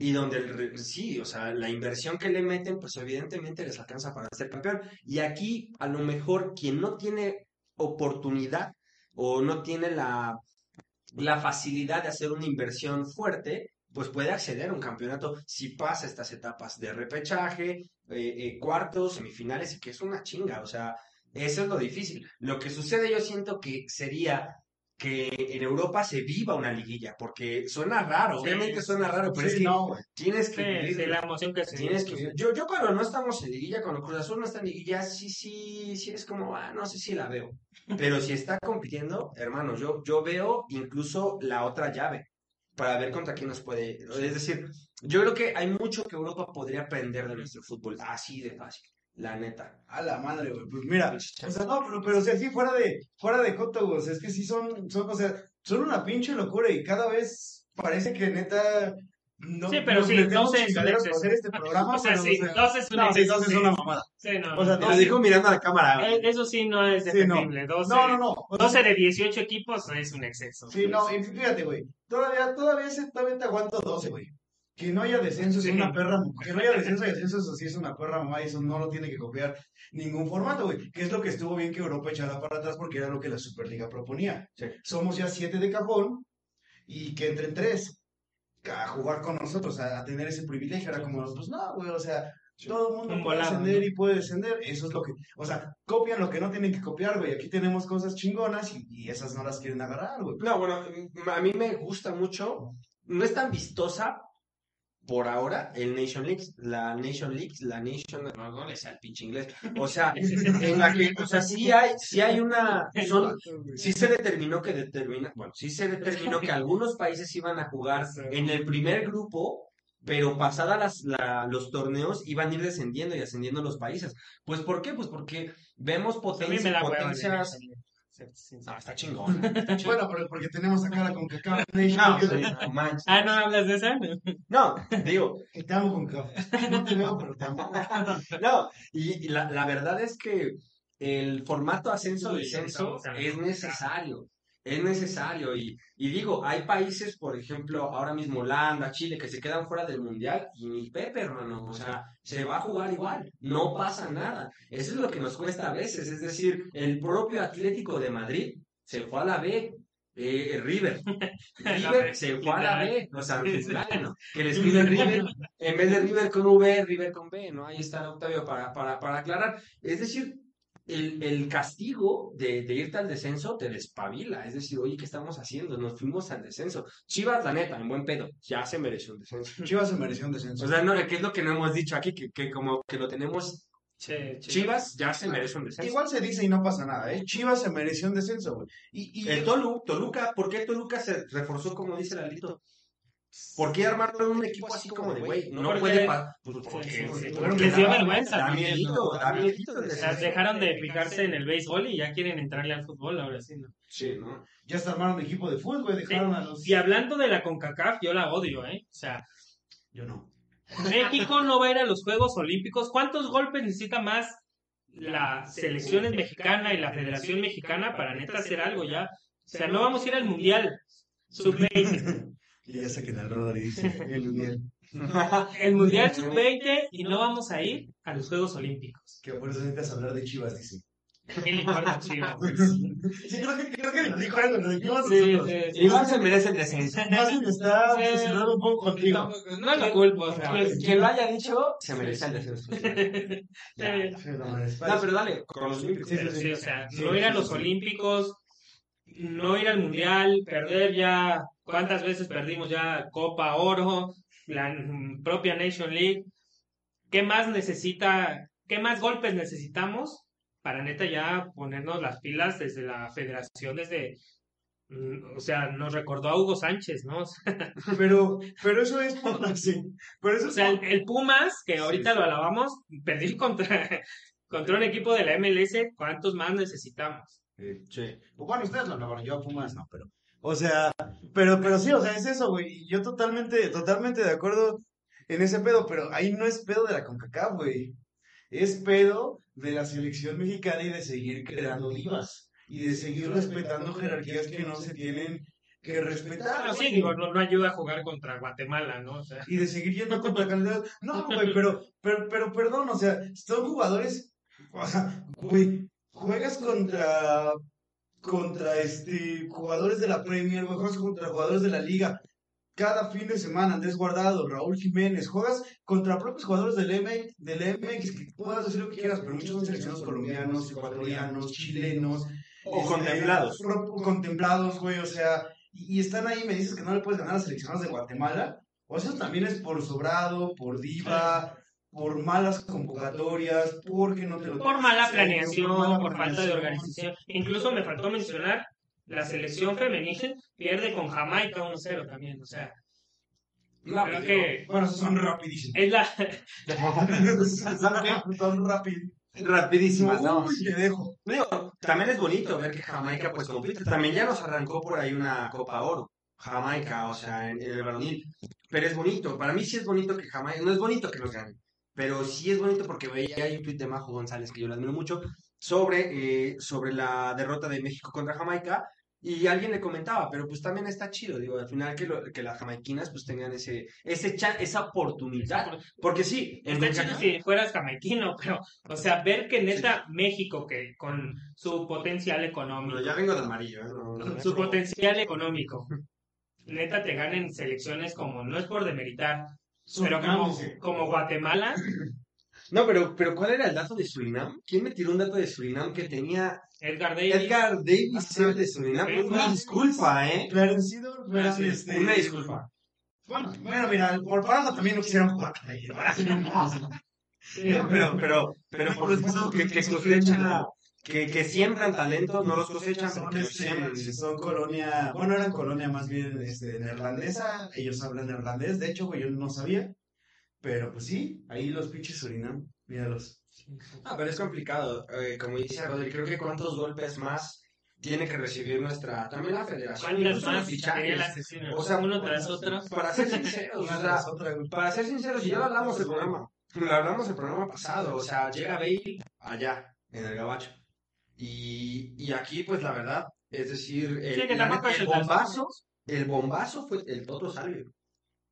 Y donde el, sí, o sea, la inversión que le meten, pues evidentemente les alcanza para ser campeón. Y aquí, a lo mejor, quien no tiene oportunidad o no tiene la, la facilidad de hacer una inversión fuerte, pues puede acceder a un campeonato si pasa estas etapas de repechaje, eh, eh, cuartos, semifinales, y que es una chinga, o sea, eso es lo difícil. Lo que sucede, yo siento que sería que en Europa se viva una liguilla, porque suena raro, Sí. obviamente suena raro, pero Sí, es que no, tienes que Sí, la emoción que se Tienes que. Yo, yo cuando no estamos en liguilla, cuando Cruz Azul no está en liguilla, sí, sí, sí es como, ah, no sé si la veo. Pero si está compitiendo, hermano, yo, yo veo incluso la otra llave para ver contra quién nos puede. Es decir, yo creo que hay mucho que Europa podría aprender de nuestro fútbol, así de fácil, la neta. A la madre, güey. Pues mira, o sea, no, pero, pero o sea, sí, fuera de, fuera de coto, güey. O sea, es que sí son, son, o sea, son una pinche locura y cada vez parece que neta No, Sí, pero sí, metemos 12 es un chingaderos para exceso. hacer este programa. O sea, pero, sí, o sea, 12 es un no, sí, 12 es sí. una mamada. Sí, no, O sea, no, Lo dijo mirando a la cámara. Eh, Eso sí no es Sí, no. defendible. 12, No, no, no. o sea, 12 de 18 equipos es un exceso. Sí, no, y fíjate, güey. Todavía, todavía, se- todavía te aguanto 12, güey. Que no haya descenso es Sí. una perra. Que no haya descenso y eso sí es una perra mamá y eso no lo tiene que copiar ningún formato, güey. Que es lo que estuvo bien que Europa echara para atrás porque era lo que la Superliga proponía. Sí. Somos ya siete de cajón y que entren tres a jugar con nosotros, a, a tener ese privilegio. Era como, pues no, güey, o sea, todo el mundo Un puede volado, ascender ¿no? y puede descender. Eso es lo que, o sea, copian lo que no tienen que copiar, güey. Aquí tenemos cosas chingonas y, y esas no las quieren agarrar, güey. No, bueno, a mí me gusta mucho. No es tan vistosa por ahora el Nation League, la Nation League, la Nation, no, no le sé al pinche inglés. O sea, en la que, o sea, sí hay, sí hay una, son, sí se determinó que determina, bueno, sí se determinó que algunos países iban a jugar en el primer grupo, pero pasada las, la- los torneos iban a ir descendiendo y ascendiendo los países. Pues, ¿por qué? Pues porque vemos potencia- potencias. Ser sincero. No, está chingón. Bueno, pero porque tenemos acá la CONCACAF No, sí, no manches. Ah, ¿no hablas de esa? No, digo, Que te amo, CONCACAF. No te veo, pero te amo. no, y, y la, la verdad es que el formato ascenso-descenso es necesario, es necesario, y, y digo, hay países, por ejemplo, ahora mismo Holanda, Chile, que se quedan fuera del Mundial, y ni Pepe, hermano, o sea, se va a jugar igual, no pasa nada, eso es lo que nos cuesta a veces, es decir, el propio Atlético de Madrid se fue a la B, eh, River, River se fue a la B, sea, bueno, que le escribe River, en vez de River con V, River con B, ¿no? Ahí está Octavio para, para, para aclarar. Es decir, el, el castigo de, de irte al descenso te despabila. Es decir, oye, ¿qué estamos haciendo? Nos fuimos al descenso. Chivas, la neta, en buen pedo, ya se mereció un descenso. Chivas se mereció un descenso. O sea, no, ¿qué es lo que no hemos dicho aquí? Que, que como que lo tenemos, Che, che. Chivas ya se merece un descenso. Igual se dice y no pasa nada, ¿eh? Chivas se mereció un descenso, güey. Y, y El Tolu, Toluca, ¿por qué Toluca se reforzó como dice Lalito? ¿Por qué armaron un equipo así como de, güey, no Porque- puede pasar? Pues porque, porque porque les dio vergüenza Da miedito, ¿no? da miedito dejaron de fijarse en el béisbol y ya quieren entrarle al fútbol ahora sí, ¿no? Sí, ¿no? ya se armaron equipo de fútbol, güey. Dejaron a los. Y hablando de la CONCACAF, yo la odio, ¿eh? O sea, Yo no. México no va a ir a los Juegos Olímpicos. ¿Cuántos golpes necesita más la selección mexicana y la Federación Mexicana para neta hacer algo ya? O sea, no vamos a ir al Mundial Sub-20. Y ya sé que la roda le dice el mundial. El Mundial Sub-20 y no vamos a ir a los Juegos Olímpicos. Que por eso necesitas hablar de Chivas, dice. ¿Qué le importa, Chivas? Sí, creo que, creo que lo dijo él, lo dijimos Sí, sí, sí. Igual se merece el descenso. Más bien está Sí. obsesionado un poco contigo. No, no lo culpo, o sea. Quien, quien lo haya dicho, se merece el descenso. Ya. Sí, no, es- pero dale, con los Olímpicos. Sí, Pero sí, sí, o sea, no ir a los. Olímpicos, no ir al Mundial, perder ya, ¿cuántas veces perdimos ya Copa Oro, la propia Nation League? ¿Qué más necesita, qué más golpes necesitamos para neta ya ponernos las pilas desde la federación, desde, mm, o sea, nos recordó a Hugo Sánchez, ¿no? Pero, pero eso es por sí. Pero eso o sea, por- el, el Pumas, que ahorita lo alabamos, perdió contra, contra un equipo de la MLS, ¿cuántos más necesitamos? Sí. Bueno, ustedes lo hablaban, yo a Pumas no, pero. O sea, pero, pero sí, o sea, es eso, güey. Yo totalmente, totalmente de acuerdo en ese pedo, pero ahí no es pedo de la CONCACAF, güey. Es pedo de la selección mexicana y de seguir creando divas. Y de seguir respetando jerarquías que no se tienen que respetar. Sí, digo, no, no ayuda a jugar contra Guatemala, ¿no? O sea, y de seguir yendo contra candidatos. No, güey, pero, pero, pero, perdón, o sea, son jugadores, o sea, güey, juegas contra, contra este, jugadores de la Premier, juegas contra jugadores de la Liga. Cada fin de semana, Andrés Guardado, Raúl Jiménez, juegas contra propios jugadores del MX, del MX, que puedas decir lo que quieras, pero muchos son seleccionados colombianos, ecuatorianos, chilenos. O este, contemplados. contemplados, güey, o sea, y, y están ahí, me dices que no le puedes ganar a seleccionados de Guatemala. O eso también es por sobrado, por diva, por malas convocatorias, porque no te lo por mala planeación, mala por falta de organización. Incluso me faltó mencionar, la selección femenil pierde con Jamaica 1-0 también, o sea, No, creo que Bueno, son rapidísimos. es la... son. Rapidísimas, ¿no? Uy, te dejo. Digo, también es bonito ver que Jamaica pues compite. También ya nos arrancó por ahí una Copa Oro. Jamaica, o sea, en, en el varonil. Pero es bonito, para mí sí es bonito que Jamaica, no es bonito que nos ganen, pero sí es bonito porque veía ahí un tweet de Majo González, que yo lo admiro mucho, sobre, eh, sobre la derrota de México contra Jamaica, y alguien le comentaba, pero pues también está chido, digo, al final que, lo- que las jamaiquinas pues tengan ese, ese chan- esa oportunidad, porque sí, en Está Conca- chido si fueras jamaiquino, pero, o sea, ver que neta México, que con su potencial económico, Bueno, ya vengo de amarillo, ¿eh? No, no, su potencial económico, neta te ganen selecciones como, no es por demeritar, pero como, como Guatemala, No, pero, pero ¿cuál era el dato de Surinam? ¿Quién me tiró un dato de Surinam que tenía Edgar Davis, Edgar Davis era de Surinam? Edgar- Una disculpa, ¿eh? Clarecido, Ah, sí, este, Una disculpa. Bueno, bueno, mira, por Parada también no quisieron jugar. No, pero, pero, pero por supuesto que, que cosechan, que, que siembran talento, no los cosechan Son, porque los este, siembran. son colonia, bueno, eran colonia más bien este, neerlandesa, ellos hablan neerlandés, de hecho, güey, yo no sabía, pero pues sí, ahí los pinches Surinam, míralos. Ah, pero es complicado. Eh, como dice Rodri, creo que cuántos golpes más tiene que recibir nuestra, también la federación, ¿cuántas incluso los más fichajes. O sea, uno tras otro. Para ser sinceros, para ser sinceros, y ya lo hablamos el programa, lo hablamos el programa pasado, o sea, llega Bale allá, en el gabacho. Y, y aquí, pues la verdad, es decir, el, Sí, que la tampoco neta, es el bombazo, el bombazo fue el Toto Salvio.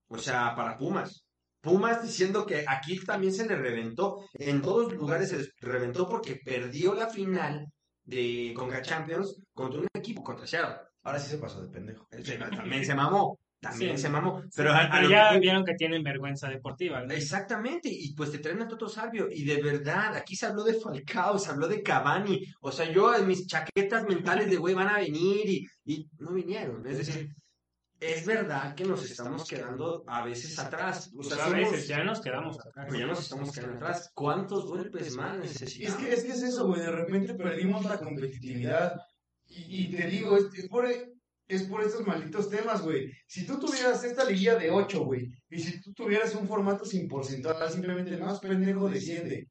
O sea, para Pumas. Pumas diciendo que aquí también se le reventó, en todos lugares se reventó porque perdió la final de Conca Champions contra un equipo, contra Seattle. Ahora sí se pasó de pendejo. También se mamó, también Sí. se mamó. Pero, a Pero lo ya que- vieron que tienen vergüenza deportiva, ¿no? Exactamente, y pues te traen a Toto Salvio, y de verdad, aquí se habló de Falcao, se habló de Cavani, o sea, yo en mis chaquetas mentales de güey van a venir y, y no vinieron, es decir, es verdad que nos estamos quedando a veces atrás, o sea, a somos- veces ya nos quedamos acá. pues ya nos estamos quedando atrás, ¿cuántos golpes más Es necesitamos? que, es que es eso, güey, de repente perdimos la competitividad. Y, y te digo, es, es por, es por estos malditos temas, güey. Si tú tuvieras esta liguilla de 8, güey, y si tú tuvieras un formato sin porcentual, simplemente el más pendejo desciende.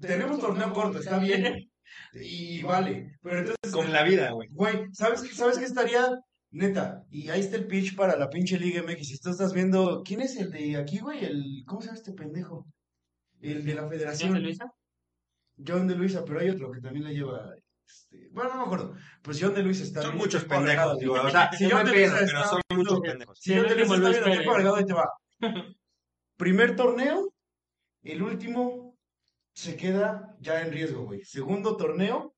Tenemos torneo corto, está bien, y vale. Pero entonces, Con la vida, güey. güey, ¿sabes, qué- ¿sabes qué estaría? Neta, y ahí está el pitch para la pinche Liga MX. Si tú estás viendo, ¿quién es el de aquí, güey? El, ¿Cómo se llama este pendejo? El de la ¿Señor federación. de Luisa? John de Luisa, pero hay otro que también le lleva. Este, bueno, no me acuerdo. Pues John de Luisa está. Son bien muchos tiempo pendejos, digo, o sea, Si no John me de pedo, Luisa pero está son viendo- muchos pendejos. Si John de el Luisa último está Luis viendo tiempo Pérez. agregado, ahí te va. Primer torneo, el último se queda ya en riesgo, güey. Segundo torneo,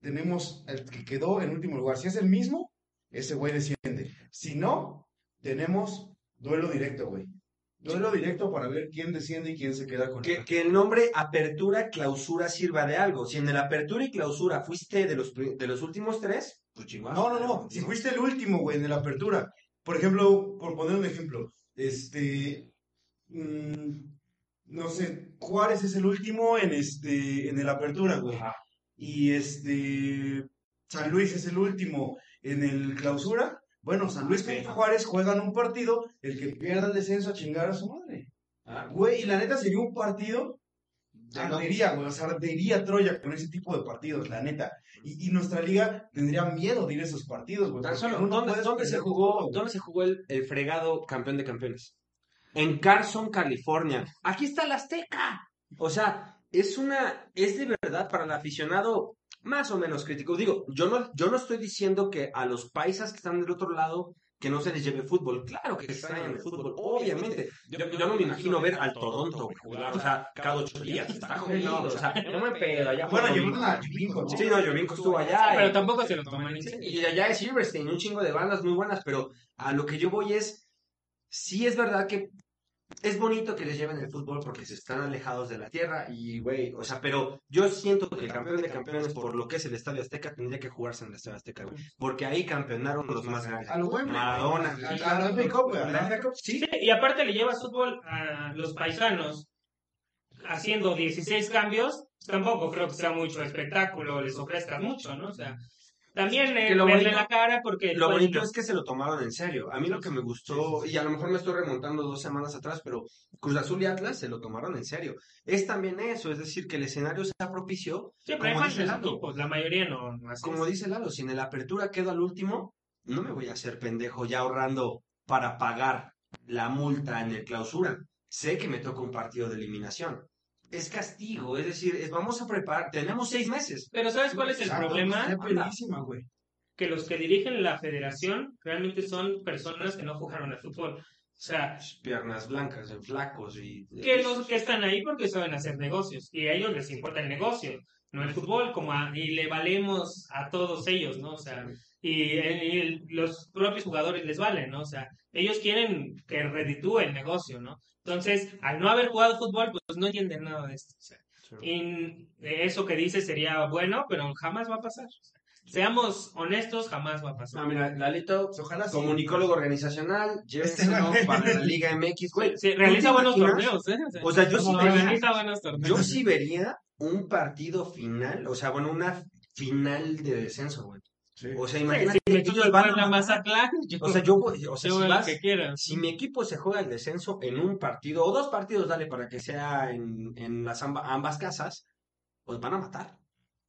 tenemos el que quedó en último lugar. Si es el mismo, ese güey desciende. Si no, tenemos duelo directo, güey. Duelo directo para ver quién desciende y quién se queda con Que, el que el nombre apertura, clausura sirva de algo. Si en el apertura y clausura fuiste de los, de los últimos tres, pues chingón. No, no, no. Si fuiste el último, güey, en la apertura. Por ejemplo, por poner un ejemplo, este, mm, no sé, Juárez es el último en este, en el apertura, güey. Y este, San Luis es el último en el clausura. Bueno, San Luis contra Juárez juegan un partido, el que pierda el descenso a chingar a su madre. Ah, Güey, y la neta sería un partido ardería, güey, o sea, ardería Troya con ese tipo de partidos, la neta. Y, y nuestra liga tendría miedo de ir a esos partidos, güey. Tan solo, ¿dónde, se jugó, todo. ¿Dónde se jugó el, el fregado campeón de campeones? En Carson, California. Aquí está la Azteca. O sea, es una, es de verdad para el aficionado más o menos crítico. Digo, yo no, yo no estoy diciendo que a los paisas que están del otro lado que no se les lleve fútbol. Claro que extrañan el fútbol, obviamente. Yo, yo no me imagino ver al Toronto jugar, o sea, cada ocho días. Está jodido, o sea, no me pedo allá. Bueno, por- llevaron a ¿no? Sí, no, Jovinko estuvo allá. Pero y- tampoco se lo toman en serio. y allá es Silverstein, un chingo de bandas muy buenas, pero a lo que yo voy es, sí es verdad que es bonito que les lleven el fútbol porque se están alejados de la tierra y, güey, o sea, pero yo siento que el campeón de campeones, por lo que es el Estadio Azteca, tendría que jugarse en el Estadio Azteca, güey, porque ahí campeonaron los más grandes. A lo bueno. Maradona. A la- a a Cup. Sí, Sí, y aparte le lleva fútbol a los paisanos haciendo 16 cambios, tampoco creo que sea mucho espectáculo, les ofrezca mucho, ¿no? O sea, también eh, lo verle bonito- la cara porque Lo bonito es que se lo tomaron en serio. A mí lo que me gustó, y a lo mejor me estoy remontando dos semanas atrás, pero Cruz Azul y Atlas se lo tomaron en serio. Es también eso, es decir, que el escenario sea propicio. Sí, pero como dice Lalo. equipos, la mayoría no, no Como dice Lalo, si en la apertura queda al último, no me voy a hacer pendejo ya ahorrando para pagar la multa en el clausura. Sé que me toca un partido de eliminación. Es castigo, es decir, es- vamos a preparar, tenemos seis meses. Pero ¿sabes cuál es el Exacto, problema? güey. Que los que dirigen la federación realmente son personas que no jugaron al fútbol. O sea, Piernas blancas, en flacos y... que los que están ahí porque saben hacer negocios y a ellos les importa el negocio, no el fútbol, como a- y le valemos a todos ellos, ¿no? O sea, y, el- y los propios jugadores les valen, ¿no? O sea, ellos quieren que reditúe el negocio, ¿no? Entonces, al no haber jugado fútbol, pues no entienden nada de esto. o sea, y eso que dice sería bueno, pero jamás va a pasar. O sea, seamos honestos, jamás va a pasar. No, mira, Lalito, Pues ojalá sí. comunicólogo organizacional, llévenselo Este- para la Liga MX, güey. Sí, ¿tú realiza buenos imaginas? torneos, ¿eh? O sea, yo sí vería- organiza buenos torneos. Yo sí vería un partido final, o sea, bueno, una final de descenso, güey. O sea, Sí, imagínate, si ellos van a matar. Mazatlán, yo, O sea, yo, voy- o sea, yo si vas, que quieras. si mi equipo se juega el descenso en un partido, o dos partidos, dale, para que sea en, en las amba- ambas casas, pues van a matar.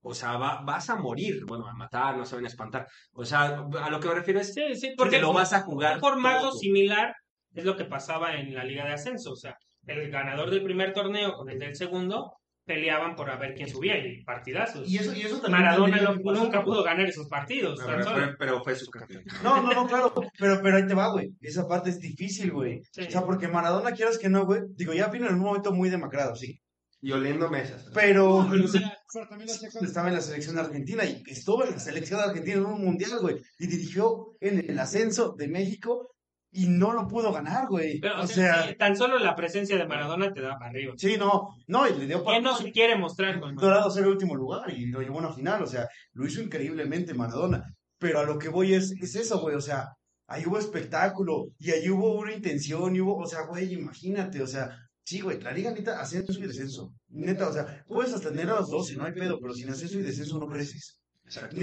O sea, va- vas a morir. Bueno, a matar, no se van a espantar. O sea, a lo que me refiero es Sí, sí, que porque lo vas a jugar un formato todo. similar es lo que pasaba en la Liga de Ascenso. O sea, el ganador del primer torneo con el del segundo peleaban por a ver quién subía y partidazos. Y eso, y eso también Maradona nunca pudo ganar esos partidos. Pero, solo. pero- pero fue su campeón. No, no, no, claro, pero, pero ahí te va, güey. Esa parte es difícil, güey. Sí. O sea, porque Maradona, quieras que no, güey, digo, ya vino en un momento muy demacrado, sí. Y oliendo mesas. Pero, Pero, también lo hacía cuando estaba en la selección argentina y estuvo en la selección argentina en un mundial, güey. Y dirigió en el ascenso de México y no lo pudo ganar, güey. pero, O sea, tan solo la presencia de Maradona te da para arriba. sí, no, no, y le dio para ¿Quién no se quiere mostrar con? Dorado ser el último lugar y lo llevó a una final, o sea, lo hizo increíblemente Maradona. Pero a lo que voy es, es eso, güey, o sea, ahí hubo espectáculo y ahí hubo una intención y hubo, o sea, güey, imagínate, o sea, sí, güey, la liga neta, ascenso y descenso. Neta, o sea, puedes hasta tener a los 12, no hay pedo, pero sin ascenso y descenso no creces. Exacto.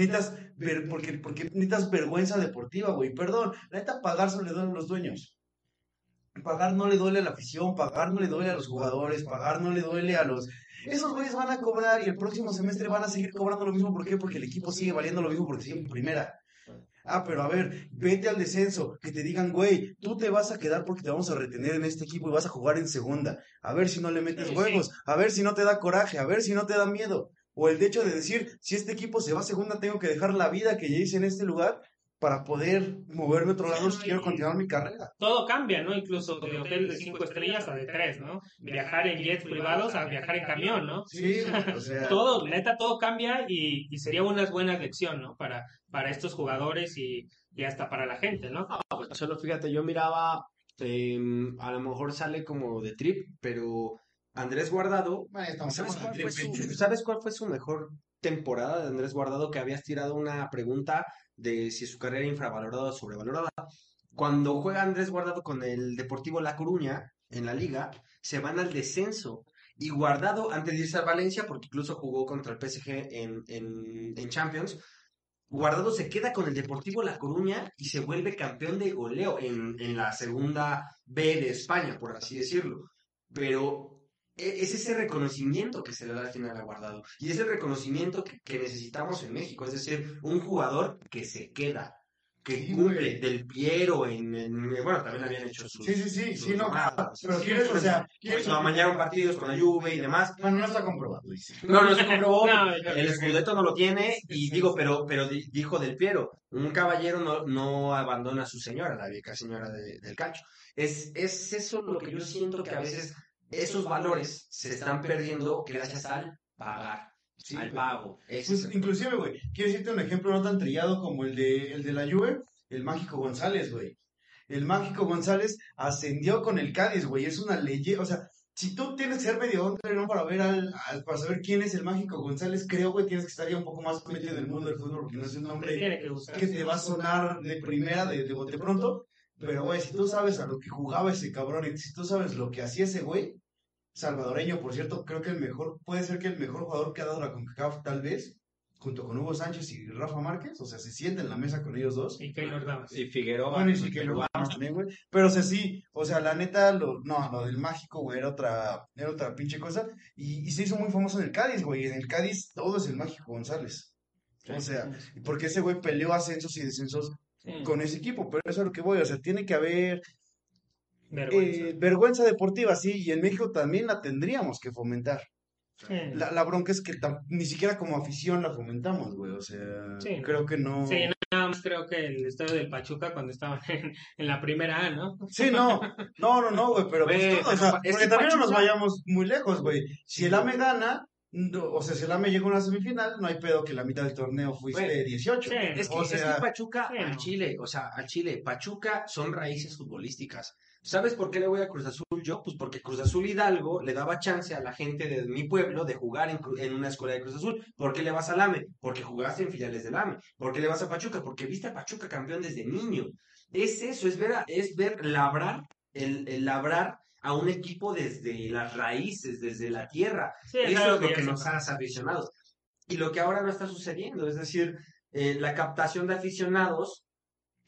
Ver, porque, porque necesitas vergüenza deportiva, güey, perdón, la neta, pagar solo le duele a los dueños. Pagar no le duele a la afición, pagar no le duele a los jugadores, pagar no le duele a los... Esos güeyes van a cobrar y el próximo semestre van a seguir cobrando lo mismo. ¿Por qué? Porque el equipo sigue valiendo lo mismo porque sigue en primera. Ah, pero a ver, vete al descenso, que te digan, güey, tú te vas a quedar porque te vamos a retener en este equipo y vas a jugar en segunda. A ver si no le metes Sí, huevos, a ver si no te da coraje, a ver si no te da miedo. O el hecho de decir, si este equipo se va a segunda, tengo que dejar la vida que ya hice en este lugar para poder moverme a otro lado si quiero continuar mi carrera. todo cambia, ¿no? Incluso de hotel de cinco estrellas a de tres, ¿no? Viajar en jets privados a viajar en camión, ¿no? Sí, o sea, Todo, neta, todo cambia y, y sería una buena lección, ¿no? Para, para estos jugadores y, y hasta para la gente, ¿no? Pues Solo fíjate, yo miraba, em, a lo mejor sale como de trip, pero Andrés Guardado, bueno, ¿sabes cuál, su, ¿sabes cuál fue su mejor temporada de Andrés Guardado? Que habías tirado una pregunta de si su carrera infravalorada o sobrevalorada. Cuando juega Andrés Guardado con el Deportivo La Coruña en la liga, se van al descenso. Y Guardado, antes de irse a Valencia, porque incluso jugó contra el PSG en, en, en Champions, Guardado se queda con el Deportivo La Coruña y se vuelve campeón de goleo en, en la segunda B de España, por así decirlo. Pero es ese reconocimiento que se le da al final a Guardado. Y es el reconocimiento que, que necesitamos en México. Es decir, un jugador que se queda, que Sí, cumple. güey. Del Piero en, en- Bueno, también habían hecho sus... Sí, sí, sí, sus sí, no, pero quieres, o sea, quieres... Pues, amañaron partidos con la Juve y demás. Bueno, no está comprobado, dice. No, no se comprobó. No, El escudeto no lo tiene y digo, pero, pero di- dijo del Piero, un caballero no, no abandona a su señora, la vieja señora de- del cacho. Es, es eso lo que yo siento que a veces esos valores se están perdiendo gracias al pagar, Sí, al güey. pago. Pues, inclusive, güey, quiero decirte un ejemplo no tan trillado como el de, el de la Juve, el Mágico González, güey. El Mágico González ascendió con el Cádiz, güey, es una leyenda, o sea, si tú tienes que ser medio hombre, ¿no? Para ver al, al- para saber quién es el Mágico González, creo, güey, tienes que estar ya un poco más metido en el mundo del fútbol, porque no es un nombre que te va a sonar de primera, de, de bote pronto, pero, güey, si tú sabes a lo que jugaba ese cabrón, y si tú sabes lo que hacía ese güey, salvadoreño, por cierto, creo que el mejor, puede ser que el mejor jugador que ha dado la CONCACAF, tal vez, junto con Hugo Sánchez y Rafa Márquez, o sea, se sienta en la mesa con ellos dos. Y Keylor Navas. Y Figueroa. Bueno, y vamos también, güey. Pero, o sea, sí, o sea, la neta, lo, no, lo del mágico, güey, era otra, era otra pinche cosa. Y, y se hizo muy famoso en el Cádiz, güey. En el Cádiz todo es el mágico González. O sea, porque ese güey peleó ascensos y descensos Sí. con ese equipo, pero eso es a lo que voy, o sea, tiene que haber Vergüenza. eh, vergüenza deportiva, sí, y en México también la tendríamos que fomentar. Sí. La, la bronca es que tam- ni siquiera como afición la fomentamos, güey, o sea, Sí, creo que no. Sí, nada más creo que el estadio del Pachuca cuando estaban en, en la primera A, ¿no? Sí, no, no, no, no, güey, pero pues todo, o sea, es porque que también no nos vayamos muy lejos, güey. Si el AME gana, no, o sea, si el AME llega a una semifinal, no hay pedo que la mitad del torneo fuiste Güey, 18. sí, Es que, o es que sea, Pachuca sí, al. Chile, o sea, al Chile, Pachuca son raíces futbolísticas. ¿Sabes por qué le voy a Cruz Azul yo? Pues porque Cruz Azul Hidalgo le daba chance a la gente de mi pueblo de jugar en, una escuela de Cruz Azul. ¿Por qué le vas al AME? Porque jugaste en filiales del AME. ¿Por qué le vas a Pachuca? Porque viste a Pachuca campeón desde niño. Es eso, es ver, es ver labrar, el, el labrar a un equipo desde las raíces, desde la tierra. Sí, Eso es lo que nos hace aficionados. Y lo que ahora no está sucediendo, es decir, eh, la captación de aficionados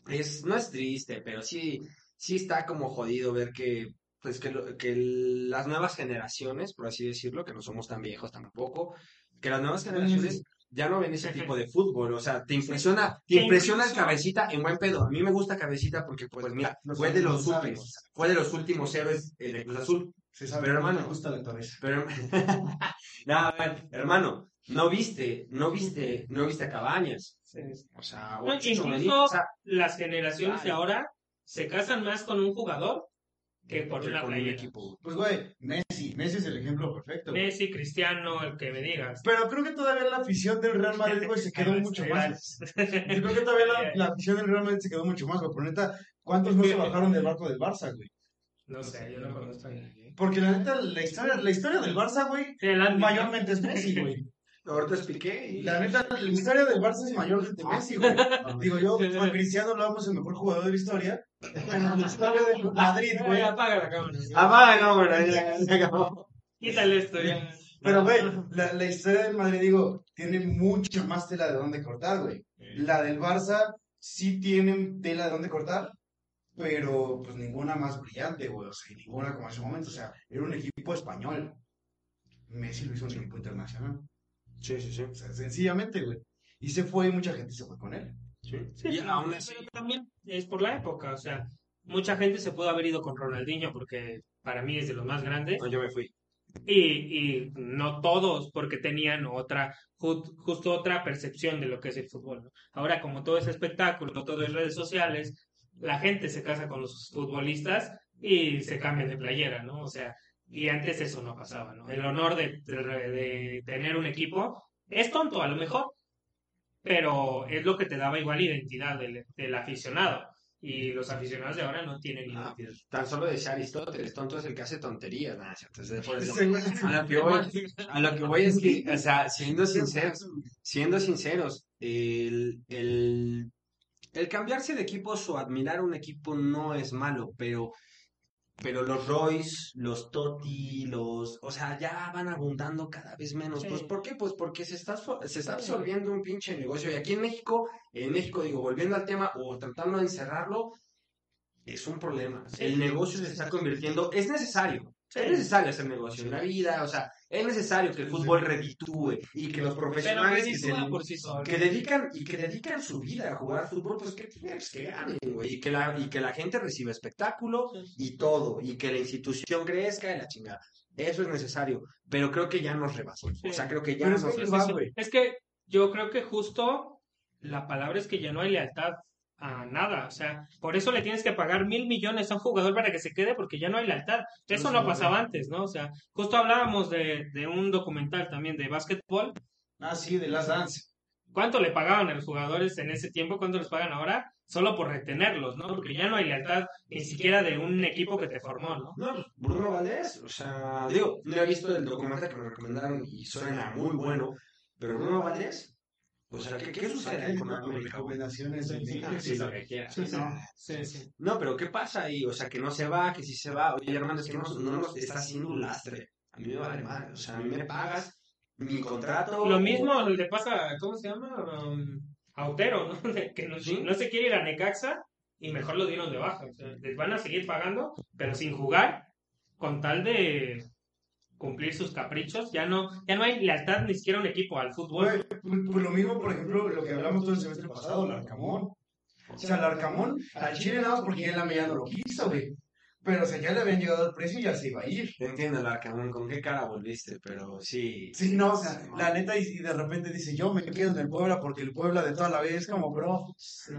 es, no es triste, pero sí, sí está como jodido ver que, pues que, lo- que el- las nuevas generaciones, por así decirlo, que no somos tan viejos tampoco, que las nuevas generaciones ya no ven ese tipo de fútbol, o sea, te impresiona, te impresiona el cabecita en buen pedo. A mí me gusta cabecita porque, pues mira, Los fue de los últimos fue de los últimos héroes eh, de Cruz Azul. se sabe pero, que no hermano, te gusta la cabeza. Pero, nada, hermano, no viste, no viste, no viste a Cabañas. Sí, sí. O sea, o incluso o sea, las generaciones de ahora se casan más con un jugador que por una con un equipo. Pues, güey, Messi, Messi es el ejemplo perfecto. güey. Messi, Cristiano, el que me digas. Pero creo que todavía la afición del Real Madrid, güey, se quedó mucho más. Yo creo que todavía la, la afición del Real Madrid se quedó mucho más, güey. Pero neta, ¿cuántos no se bajaron del barco del Barça, güey? No sé, yo no conozco a nadie. Porque la neta, la historia, la historia del Barça, güey, mayormente es Messi, güey. Ahorita expliqué y... La neta, la historia del Barça es mayormente Messi, güey. Digo yo, a Cristiano lo damos el mejor jugador de la historia. Pero la historia del Madrid, güey. Apaga la cámara. Apaga, no, güey, ya, ya acabó. Quítale esto ya. Pero, güey, la, la historia del Madrid, digo, tiene mucha más tela de dónde cortar, güey. La del Barça sí tiene tela de dónde cortar, pero pues ninguna más brillante, güey. O sea, y ninguna como en ese momento. O sea, era un equipo español. Messi lo hizo un equipo internacional. Sí, sí, sí. O sea, sencillamente, güey. Y se fue y mucha gente se fue con él. Sí, Y sí, aún así- pero también es por la época, o sea, mucha gente se pudo haber ido con Ronaldinho porque para mí es de los más grandes No, yo me fui. y, y no todos porque tenían otra, ju- justo otra percepción de lo que es el fútbol, ¿no? Ahora como todo es espectáculo, todo es redes sociales, la gente se casa con los futbolistas y se cambian de playera, ¿no? O sea, y antes eso no pasaba, ¿no? El honor de, de- de tener un equipo es tonto a lo mejor, pero es lo que te daba igual identidad del, del aficionado. Y los aficionados de ahora no tienen Ah, identidad. Tan solo decía Aristóteles, tonto es el que hace tonterías. Nada, cierto, es de- por eso. Sí, güey. A lo que voy, a lo que voy es que, o sea, siendo sinceros, siendo sinceros, el, el, el cambiarse de equipos o admirar un equipo no es malo, pero, pero los Royce, los Totti, los, o sea, ya van abundando cada vez menos. Sí. Pues, ¿por qué? Pues porque se está, se está absorbiendo un pinche negocio. Y aquí en México, en México, digo, volviendo al tema o tratando de encerrarlo, es un problema. Sí. El negocio se está convirtiendo, es necesario. Sí. Es necesario hacer negocio en la vida, o sea, es necesario que el fútbol reditúe y que los profesionales que, se, por sí que dedican y que dedican su vida a jugar fútbol, pues que, pues, que ganen, güey, y que la y que la gente reciba espectáculo y todo y que la institución crezca y la chingada. Eso es necesario, pero creo que ya nos rebasó. O sea, creo que ya Pero nos es güey. Es que yo creo que justo la palabra es que ya no hay lealtad a nada. O sea, por eso le tienes que pagar mil millones a un jugador para que se quede porque ya no hay lealtad. Eso no pasaba antes, ¿no? O sea, justo hablábamos de, de un documental también de básquetbol. Ah, sí, de Last Dance. ¿Cuánto le pagaban a los jugadores en ese tiempo? ¿Cuánto les pagan ahora? Solo por retenerlos, ¿no? Porque ya no hay lealtad ni siquiera de un equipo que te formó, ¿no? No, pues, Bruno Valdés, o sea, digo, no he visto el documental que me recomendaron y suena muy bueno, pero Bruno Valdés, o sea, ¿qué, qué sucede ahí con México, sí, sí, lo que quieras. Sí, sí. No, sí, sí. No, pero ¿qué pasa ahí? O sea, que no se va, que sí se va. Oye, hermano, es que no, no nos está haciendo un lastre. A mí me vale mal. O sea, a mí me pagas mi contrato. Lo mismo le pasa, ¿cómo se llama? Um, a Otero, ¿no? Que no, Sí. no se quiere ir a Necaxa y mejor lo dieron de baja. O sea, les van a seguir pagando, pero sin jugar, con tal de cumplir sus caprichos. Ya no, ya no hay lealtad ni siquiera a un equipo al fútbol. Pues, pues lo mismo, por ejemplo, lo que hablamos todo el semestre pasado, Larcamón. O sea, el Arcamón, al Chile nada más porque él la ya no lo quiso, güey. Pero o sea, ya le habían llegado el precio y ya se iba a ir. Entiendo, el Arcamón, con qué cara volviste, pero sí. Sí, no, o sea, la neta, y, y de repente dice, yo me quedo en el Puebla porque el Puebla de toda la vida es como, bro,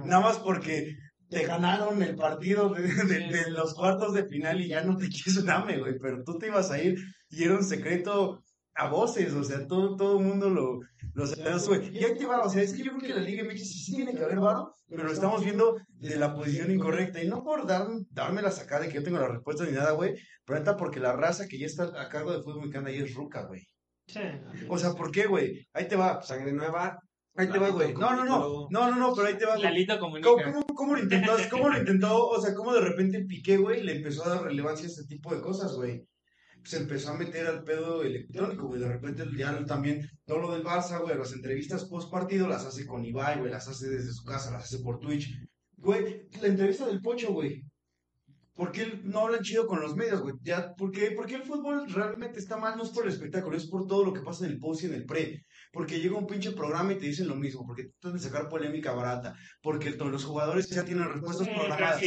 nada más porque te ganaron el partido de, de- de los cuartos de final y ya no te quiso dame, güey, pero tú te ibas a ir y era un secreto a voces, o sea, todo, todo el mundo lo, lo sabía. Y ahí te va, o sea, es que yo creo que la Liga MX sí, sí tiene que haber varo, pero lo estamos viendo de la posición incorrecta, y no por dar, darme la sacada de que yo tengo la respuesta ni nada, güey, pero neta porque la raza que ya está a cargo de fútbol mexicano ahí es ruca, güey. Sí. O sea, ¿por qué, güey? Ahí te va, Sangre nueva. ahí te va, güey. No, no, no, no, no, no, pero ahí te va, güey. Lalito ¿Cómo, comunica. cómo, cómo lo intentó? ¿Cómo lo intentó? O sea, ¿cómo de repente Piqué, güey, le empezó a dar relevancia a este tipo de cosas, güey? Se empezó a meter al pedo electrónico, güey. De repente ya también todo lo del Barça, güey, las entrevistas post partido las hace con Ibai, güey, las hace desde su casa, las hace por Twitch. Güey, la entrevista del Pocho, güey. ¿Por qué no hablan chido con los medios, güey? Ya, ¿por qué, por qué el fútbol realmente está mal? No es por el espectáculo, es por todo lo que pasa en el post y en el pre. Porque llega un pinche programa y te dicen lo mismo, porque tratan de sacar polémica barata, porque los jugadores ya tienen respuestas Sí, programadas.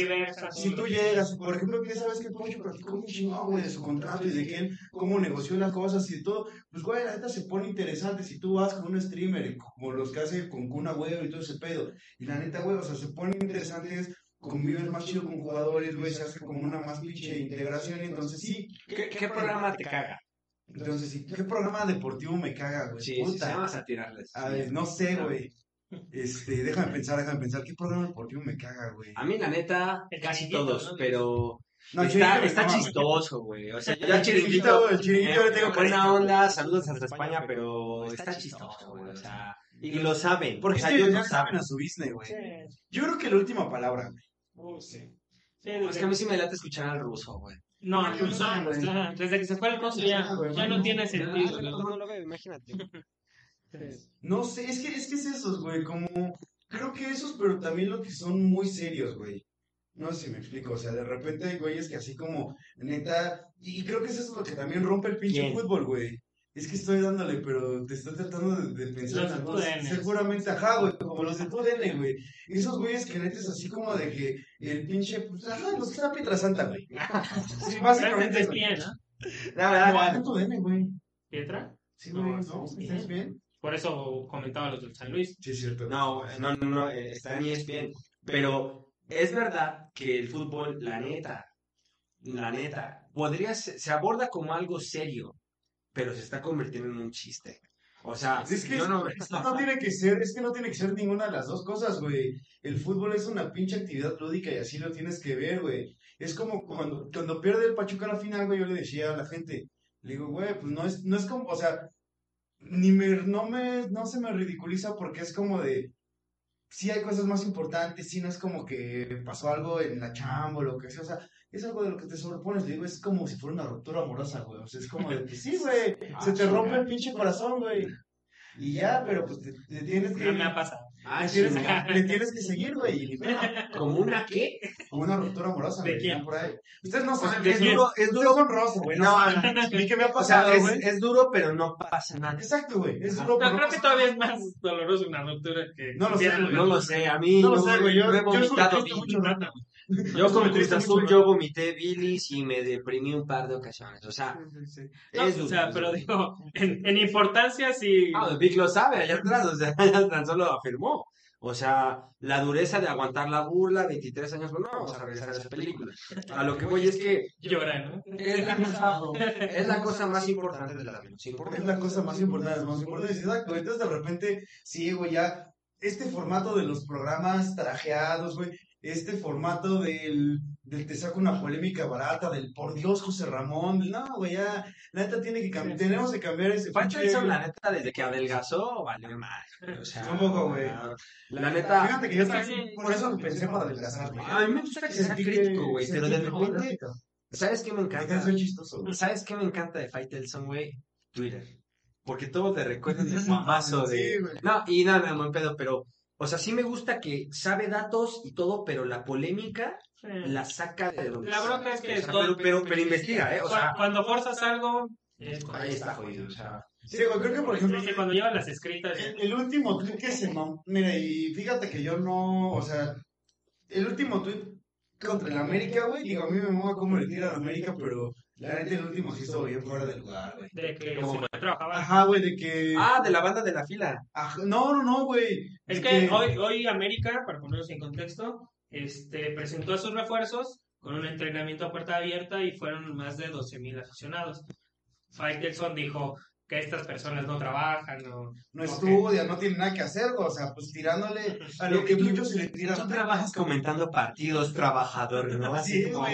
Si tú llegas, por ejemplo, que sabes que el Pocho platicó un chingón, güey, de su contrato y de que él, cómo negoció las cosas y de todo, pues, güey, la neta se pone interesante si tú vas con un streamer, como los que hace con Kuna, güey, y todo ese pedo. Y la neta, güey, o sea, se pone interesante, convives más chido con jugadores, güey, se hace como una más pinche integración, y entonces sí, ¿Qué, qué programa te caga? Entonces ¿qué programa deportivo me caga, güey? Sí, Puta. se llama a tirarles. A ver, no sé, güey. Este, déjame pensar, déjame pensar, ¿qué programa deportivo me caga, güey? A mí, la neta, El casi todos, ¿no? pero No, está, chistoso, güey. O sea, yo El al chiringuito, el chiringuito eh, le tengo buena cariño. onda, saludos hasta España, pero está chistoso, güey. O sea, y lo saben. Porque o sea, ellos ya lo saben a su business, güey. Sí. Yo creo que la última palabra, güey. Uh, sí. Sí, Es que a mí sí me late escuchar al ruso, güey. No, güey. ajá, desde que se fue el costo ya, ya no tiene sentido. No lo veo, imagínate. No sé, es que es que es esos, güey, como creo que esos, pero también lo que son muy serios, güey. No sé si me explico, o sea, de repente hay güeyes que así como, neta, y creo que eso es lo que también rompe el pinche ¿Quién? fútbol, güey. Es que estoy dándole, pero te estoy tratando de, de pensar de. Seguramente, ajá, güey, como los de TUDN, güey. Esos güeyes que neta es así como de que el pinche, pues, ajá, los que está Pietra Santa, güey. Sí, básicamente, es güey. bien, ¿no? La TUDN, güey. Pietra. Sí, güey, No, ¿no? ¿Estás bien? Por eso comentaba los del San Luis. Sí, es cierto. No, no, no, no, eh, está en ESPN. Pero es verdad que el fútbol, la neta, la neta, podría ser- se aborda como algo serio, pero se está convirtiendo en un chiste. O sea, Es que yo es- no... no tiene que ser, es que no tiene que ser ninguna de las dos cosas, güey. El fútbol es una pinche actividad lúdica y así lo tienes que ver, güey. Es como cuando, cuando pierde el Pachuca a la final, güey, yo le decía a la gente, le digo, güey, pues no es, no es como, o sea, ni me, no me, no se me ridiculiza porque es como de, sí hay cosas más importantes, sí no es como que pasó algo en la chamba o lo que sea, o sea, es algo de lo que te sobrepones, le digo, es como si fuera una ruptura amorosa, güey, o sea, es como de, pues sí, güey, se te rompe el pinche corazón, güey. Y ya, pero pues te, te tienes que, No me ha pasado. Ah, tienes, que- le tienes que seguir, güey. ¿Como una qué? como una ruptura amorosa, ¿De güey, quién? por ahí. Ustedes no saben, es duro, es duro. son rosas, güey, no, No, qué me ha O sea, pasado, es, güey. es duro, pero no pasa nada. Exacto, güey, es No, duro, pero creo que todavía es más doloroso una ruptura que No lo sé, güey. No lo sé, a mí No lo yo, sé, güey, yo, he vomitado mucho rato. Yo con sufrí Cruz Azul yo vomité bilis y me deprimí un par de ocasiones. O sea, No, es o sea, es pero digo, en, en importancia sí. Ah, Vic lo sabe allá atrás, o sea, ya tan solo lo afirmó. O sea, la dureza de aguantar la burla, 23 años, bueno, no vamos a regresar a esa película. A lo que voy es que Llora, ¿no? es la cosa, es la cosa más importante de la menos Es importante. la cosa más importante, más importante. Exacto, entonces de repente, sí, güey, ya, este formato de los programas trajeados, güey, este formato del, del te saco una polémica barata, del por Dios José Ramón, no, güey, ya, la neta tiene que cambiar, tenemos que cambiar ese pinche- Faitelson, la neta, desde que adelgazó, valió más. O sea, Un poco, güey. La neta, Fíjate que yo también, por eso lo pensé para adelgazar, güey. a mí me gusta que sea crítico, güey, pero de repente, ¿sabes qué me encanta? soy chistoso, güey. ¿Sabes qué me encanta de Faitelson, güey? Twitter. Porque todo te recuerda del mamazo de... Sí, güey. No, y no, no, buen pedo, pero... O sea, sí me gusta que sabe datos y todo, pero la polémica Sí. la saca de donde La bronca es que todo- pero, pero, pero investiga, ¿eh? O sea, cuando forzas algo, es ahí está jodido, o sea... Sí, güey, creo que por ejemplo, cuando llevas las escritas. El, el último tweet que se mam... Mira, y fíjate que yo no, o sea, el último tweet contra el América, güey, digo, a mí me mola cómo le tira a América, pero la neta el último sí estuvo bien fuera del lugar, güey. De que no trabajaba. Ajá, güey, de que... Ah, de la banda de la fila. Ajá, no, no, no, güey. Es que hoy, hoy América, para ponerlos en contexto, este, presentó a sus refuerzos con un entrenamiento a puerta abierta y fueron más de 12.000 aficionados. Faitelson dijo que estas personas no trabajan, no, no estudia, no tiene nada que hacer, o sea, pues tirándole a lo que muchos se le tiran. Tú trabajas comentando partidos, trabajador, ¿no? Así Sí, como,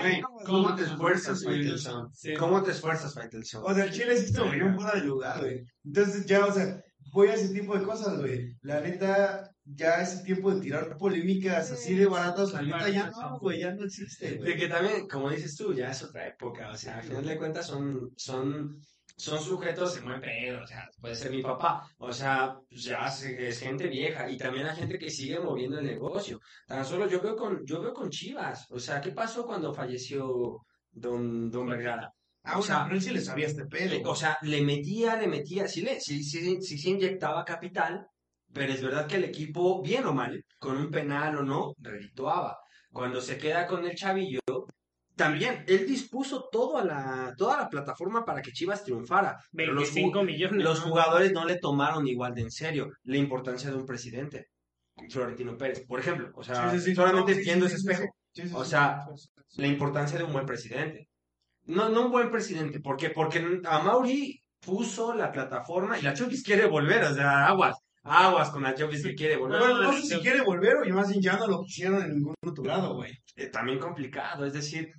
¿cómo te esfuerzas, Faitelson? ¿Cómo te esfuerzas, Faitelson? O sea, el Chile sí estuvo bien fuera de lugar, güey. Entonces ya, o sea, voy a ese tipo de cosas, güey. La neta, ya ese tiempo de tirar polémicas así de baratas, la neta ya no, güey, ya no existe, De güey. que también, como dices tú, ya es otra época, o sea, al final de cuentas son, son, son sujetos de buen pedo, o sea, puede ser mi papá, o sea, pues ya es, gente vieja y también hay gente que sigue moviendo el negocio. Tan solo yo veo con, yo veo con Chivas, o sea, ¿qué pasó cuando falleció don, don Vergara? Ah, o sea, él sí le sabía este pedo. Le- o sea, le metía, le metía, sí, le, sí, sí, sí se inyectaba capital, pero es verdad que el equipo, bien o mal, con un penal o no, redituaba. Cuando se queda con el chavillo, también, él dispuso todo a la, toda la plataforma para que Chivas triunfara. pero los, 25 millones. los jugadores no le tomaron igual de en serio la importancia de un presidente, Florentino Pérez, por ejemplo. O sea, Sí, sí, sí, solamente no, sí, viendo sí, ese sí, espejo. sí, sí, sí, O sí. sea, la importancia de un buen presidente. No, no un buen presidente, ¿por qué? Porque a Mauri puso la plataforma y la Chofis quiere volver, o sea, aguas, aguas con la Chofis que quiere volver. Bueno, no sé si quiere volver o más bien ya no lo quisieron en ningún otro lado, güey. Eh, también complicado, es decir,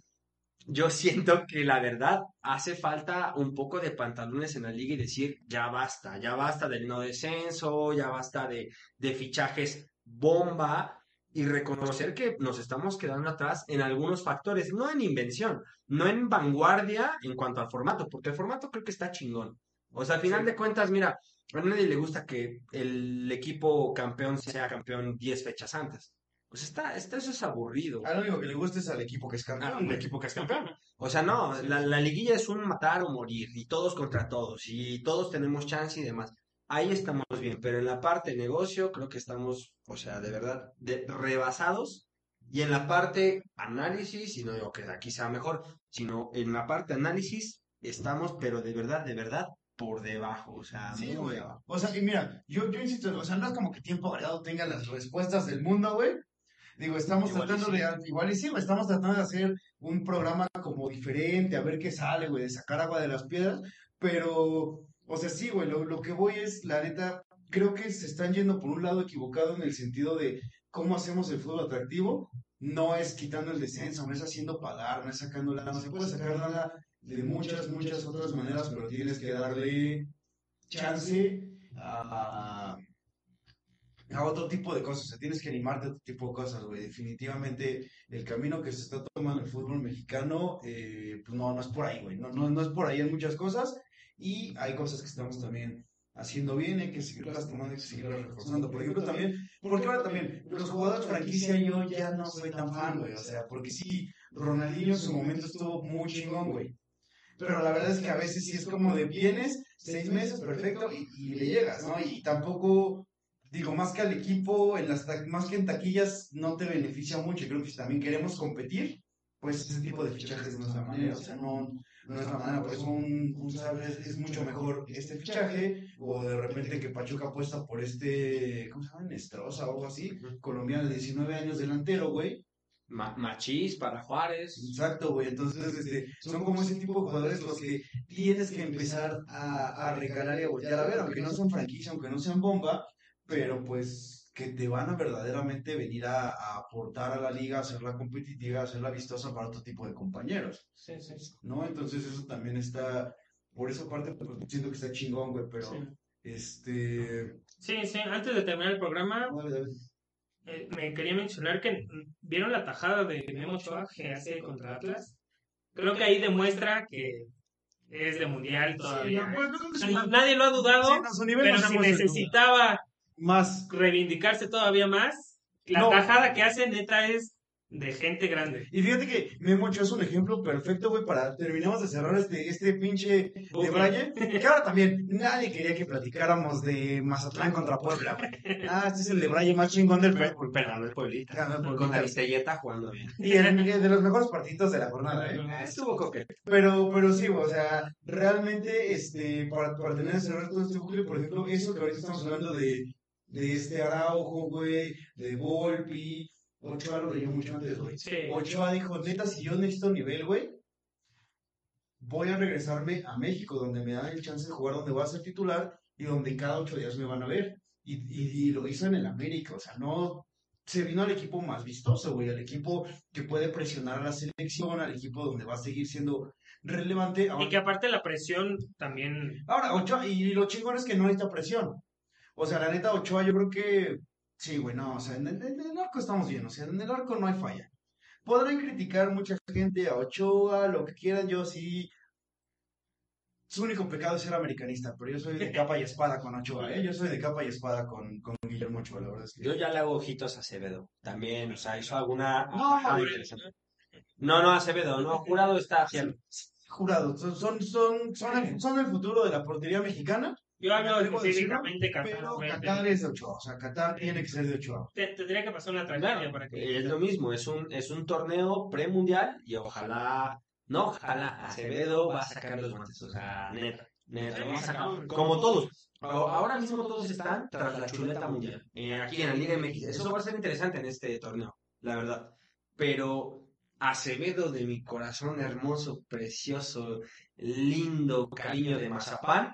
yo siento que la verdad hace falta un poco de pantalones en la liga y decir, ya basta, ya basta del no descenso, ya basta de, de fichajes bomba y reconocer que nos estamos quedando atrás en algunos factores, no en invención, no en vanguardia en cuanto al formato, porque el formato creo que está chingón. O sea, al final de cuentas, mira, a nadie le gusta que el equipo campeón sea campeón 10 fechas antes. Pues está, está, eso es aburrido. A lo único que le gusta es al equipo que es Ah, campeón, un güey. equipo que es campeón. O sea, no, la, la liguilla es un matar o morir, y todos contra todos, y todos tenemos chance y demás. Ahí estamos bien, pero en la parte negocio creo que estamos, o sea, de verdad, de- rebasados. Y en la parte análisis, y no digo que aquí sea mejor, sino en la parte análisis estamos, pero de verdad, de verdad, por debajo, o sea, Sí, muy güey. abajo. O sea, y mira, yo, yo insisto, o sea, no es como que tiempo variado tenga las respuestas del mundo, güey. Digo, estamos Igual tratando sí. de, igual y sí, güey, estamos tratando de hacer un programa como diferente, a ver qué sale, güey, de sacar agua de las piedras, pero, o sea, sí, güey, lo, lo que voy es, la neta, creo que se están yendo por un lado equivocado en el sentido de cómo hacemos el fútbol atractivo, no es quitando el descenso, no es haciendo pagar, no es sacando lana, no se puede sacar lana de muchas, muchas otras maneras, pero tienes que darle chance a, a otro tipo de cosas, o sea, tienes que animarte a otro tipo de cosas, güey. Definitivamente el camino que se está tomando el fútbol mexicano, eh, pues no, no es por ahí, güey. No, no, no es por ahí en muchas cosas y hay cosas que estamos también haciendo bien, hay que seguirlas tomando, que seguirlas reforzando. Por ejemplo, también, porque ahora también, los jugadores franquicia yo ya no soy tan fan, güey. O sea, porque sí, Ronaldinho en su momento estuvo muy chingón, güey. Pero la verdad es que a veces sí es como de vienes, seis meses, perfecto, y, y le llegas, ¿no? Y tampoco, digo, más que al equipo, en las más que en taquillas, no te beneficia mucho. Y creo que si también queremos competir, pues ese tipo de fichajes no es la manera, o sea, no, no es la manera. Por eso un, un ¿sabes? es mucho mejor este fichaje, o de repente que Pachuca apuesta por este, ¿cómo se llama? Nestroza o algo así, colombiano de 19 años delantero, güey. Ma- machís para Juárez. Exacto, güey. Entonces, este, son como ese tipo de jugadores los que tienes que empezar a, a recalar y a voltear a ver, aunque no sean franquicia, aunque no sean bomba, pero pues que te van a verdaderamente venir a, a aportar a la liga, a hacerla competitiva, a hacerla vistosa para otro tipo de compañeros, Sí, sí. ¿no? Entonces eso también está, por esa parte, pues, siento que está chingón, güey, pero, Sí. este... Sí, sí, antes de terminar el programa, Dale, dale. eh, me quería mencionar que mm, vieron la tajada de Memo Ochoa que hace contra Atlas. Creo que ahí demuestra que es de mundial todavía. Sí, no, pues, Na- Nadie lo ha dudado, Sí, no, pero no si necesitaba Más reivindicarse todavía más, la No. tajada que hace neta es de gente grande. Y fíjate que Memo Ochoa es un ejemplo perfecto, güey, para terminamos de cerrar este, este pinche de Bucle. Braille. Que ahora también nadie quería que platicáramos de Mazatlán contra Puebla, güey. Ah, este es el de Braille más chingón del fútbol. Pero ganó el Pueblita. Ganó el Con Pueblita. Aristelleta jugando bien. Y el, el de los mejores partidos de la jornada, ¿eh? Estuvo coqueto. Pero, pero sí, o sea, realmente, este, para, para tener cerrar todo este bucle, por ejemplo, eso que ahorita estamos hablando de, de este Araujo, güey, de Volpi, Ochoa lo leyó mucho antes, güey. Sí. Ochoa dijo, neta, si yo necesito nivel, güey, voy a regresarme a México, donde me dan el chance de jugar, donde voy a ser titular y donde cada ocho días me van a ver. Y, y, y lo hizo en el América, o sea, no se vino al equipo más vistoso, güey, al equipo que puede presionar a la selección, al equipo donde va a seguir siendo relevante. Y Ahora, que aparte la presión también. ahora, Ochoa, y lo chingón es que no necesita presión. O sea, la neta, Ochoa, yo creo que sí, güey, no, o sea, en el, en el arco estamos bien, o sea, en el arco no hay falla. Podrán criticar mucha gente a Ochoa, lo que quieran, yo sí. Su único pecado es ser americanista, pero yo soy de capa y espada con Ochoa, ¿eh? Yo soy de capa y espada con, con Guillermo Ochoa, la verdad es que. Yo ya le hago ojitos a Acevedo. También, o sea, hizo alguna No, interesante. No, no, Acevedo, no, jurado está haciendo. Jurado, son, son, son, son, el, son el futuro de la portería mexicana, Yo hablo específicamente Qatar. pero. Qatar es de Ochoa, o sea, Qatar tiene que ser de Ochoa. Te- Tendría que pasar una tragedia para que. Es lo mismo, es un, es un torneo premundial y ojalá, no, ojalá, Acevedo va a sacar los guantes, o sea, neta, neta, va a sacar. Como todos. Ahora mismo todos están tras la chuleta mundial. eh, aquí en la Liga MX. Eso va a ser interesante en este torneo, la verdad. Pero Acevedo de mi corazón hermoso, precioso, lindo, cariño de mazapán,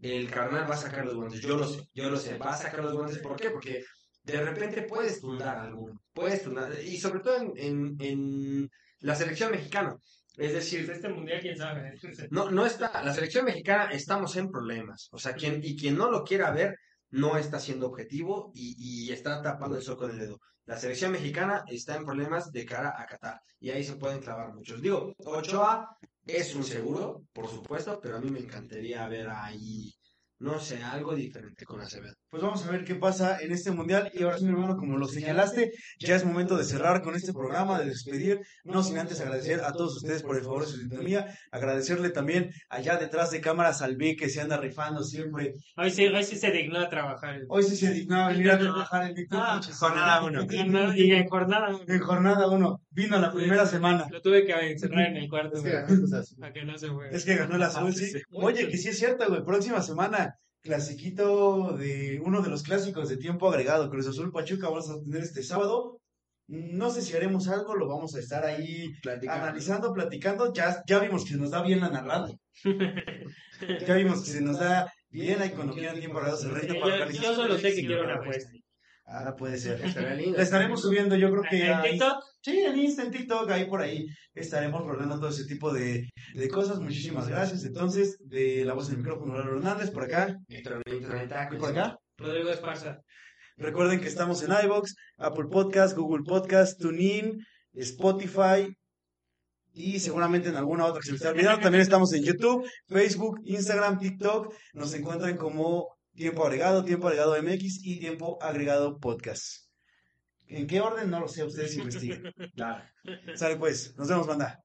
el carnal va a sacar los guantes. Yo lo sé, yo lo sé. Va a sacar los guantes. ¿Por qué? Porque de repente puedes tundar alguno. Puedes tundar. Y sobre todo en, en, en la selección mexicana. Es decir, Este mundial, quién sabe. no, no está, la selección mexicana estamos en problemas. O sea, quien, y quien no lo quiera ver, no está siendo objetivo y, y está tapando el sol con el dedo. La selección mexicana está en problemas de cara a Qatar. Y ahí se pueden clavar muchos. Digo, Ochoa es un seguro, por supuesto, pero a mí me encantaría ver ahí, no sé, algo diferente con Acevedo. Pues vamos a ver qué pasa en este mundial. Y ahora sí, mi hermano, como lo señalaste, ya es momento de cerrar con este programa, de despedir. No sin antes agradecer a todos ustedes por el favor de su sintonía. Agradecerle también allá detrás de cámaras al B que se anda rifando siempre. Hoy sí, hoy sí se dignó a trabajar. Hoy sí se dignaba venir a trabajar en Víctor Ah, jornada uno. Y en jornada En jornada uno. Vino la primera semana. lo tuve que encerrar en el cuarto Es que güey, ganó el para que no se mueva. Es que ganó el azul, sí. Oye, que sí es cierto, güey. Próxima semana, clasiquito de uno de los clásicos de tiempo agregado, Cruz Azul Pachuca, vamos a tener este sábado. No sé si haremos algo, lo vamos a estar ahí analizando, platicando. Ya, ya vimos que se nos da bien la narrada. Ya vimos que se nos da bien ahí cuando quieran tiempo agregado se Yo, yo solo sé que quiero una apuesta. Ah, puede ser. La estaremos subiendo, yo creo que ¿En TikTok? Sí, en Insta, en TikTok, ahí por ahí estaremos rolando todo ese tipo de, de cosas. Muchísimas gracias. Entonces, de la voz del micrófono, Lalo Hernández, por acá, Héctor y por acá. Rodrigo Esparza. Recuerden que estamos en iBox, Apple Podcast, Google Podcast, TuneIn, Spotify y seguramente en alguna otra que se me está olvidando. También estamos en YouTube, Facebook, Instagram, TikTok. Nos encuentran como Tiempo Agregado, Tiempo Agregado MX y Tiempo Agregado Podcast. ¿En qué orden? No lo sé, ustedes investiguen. Claro. Sale pues, nos vemos, banda.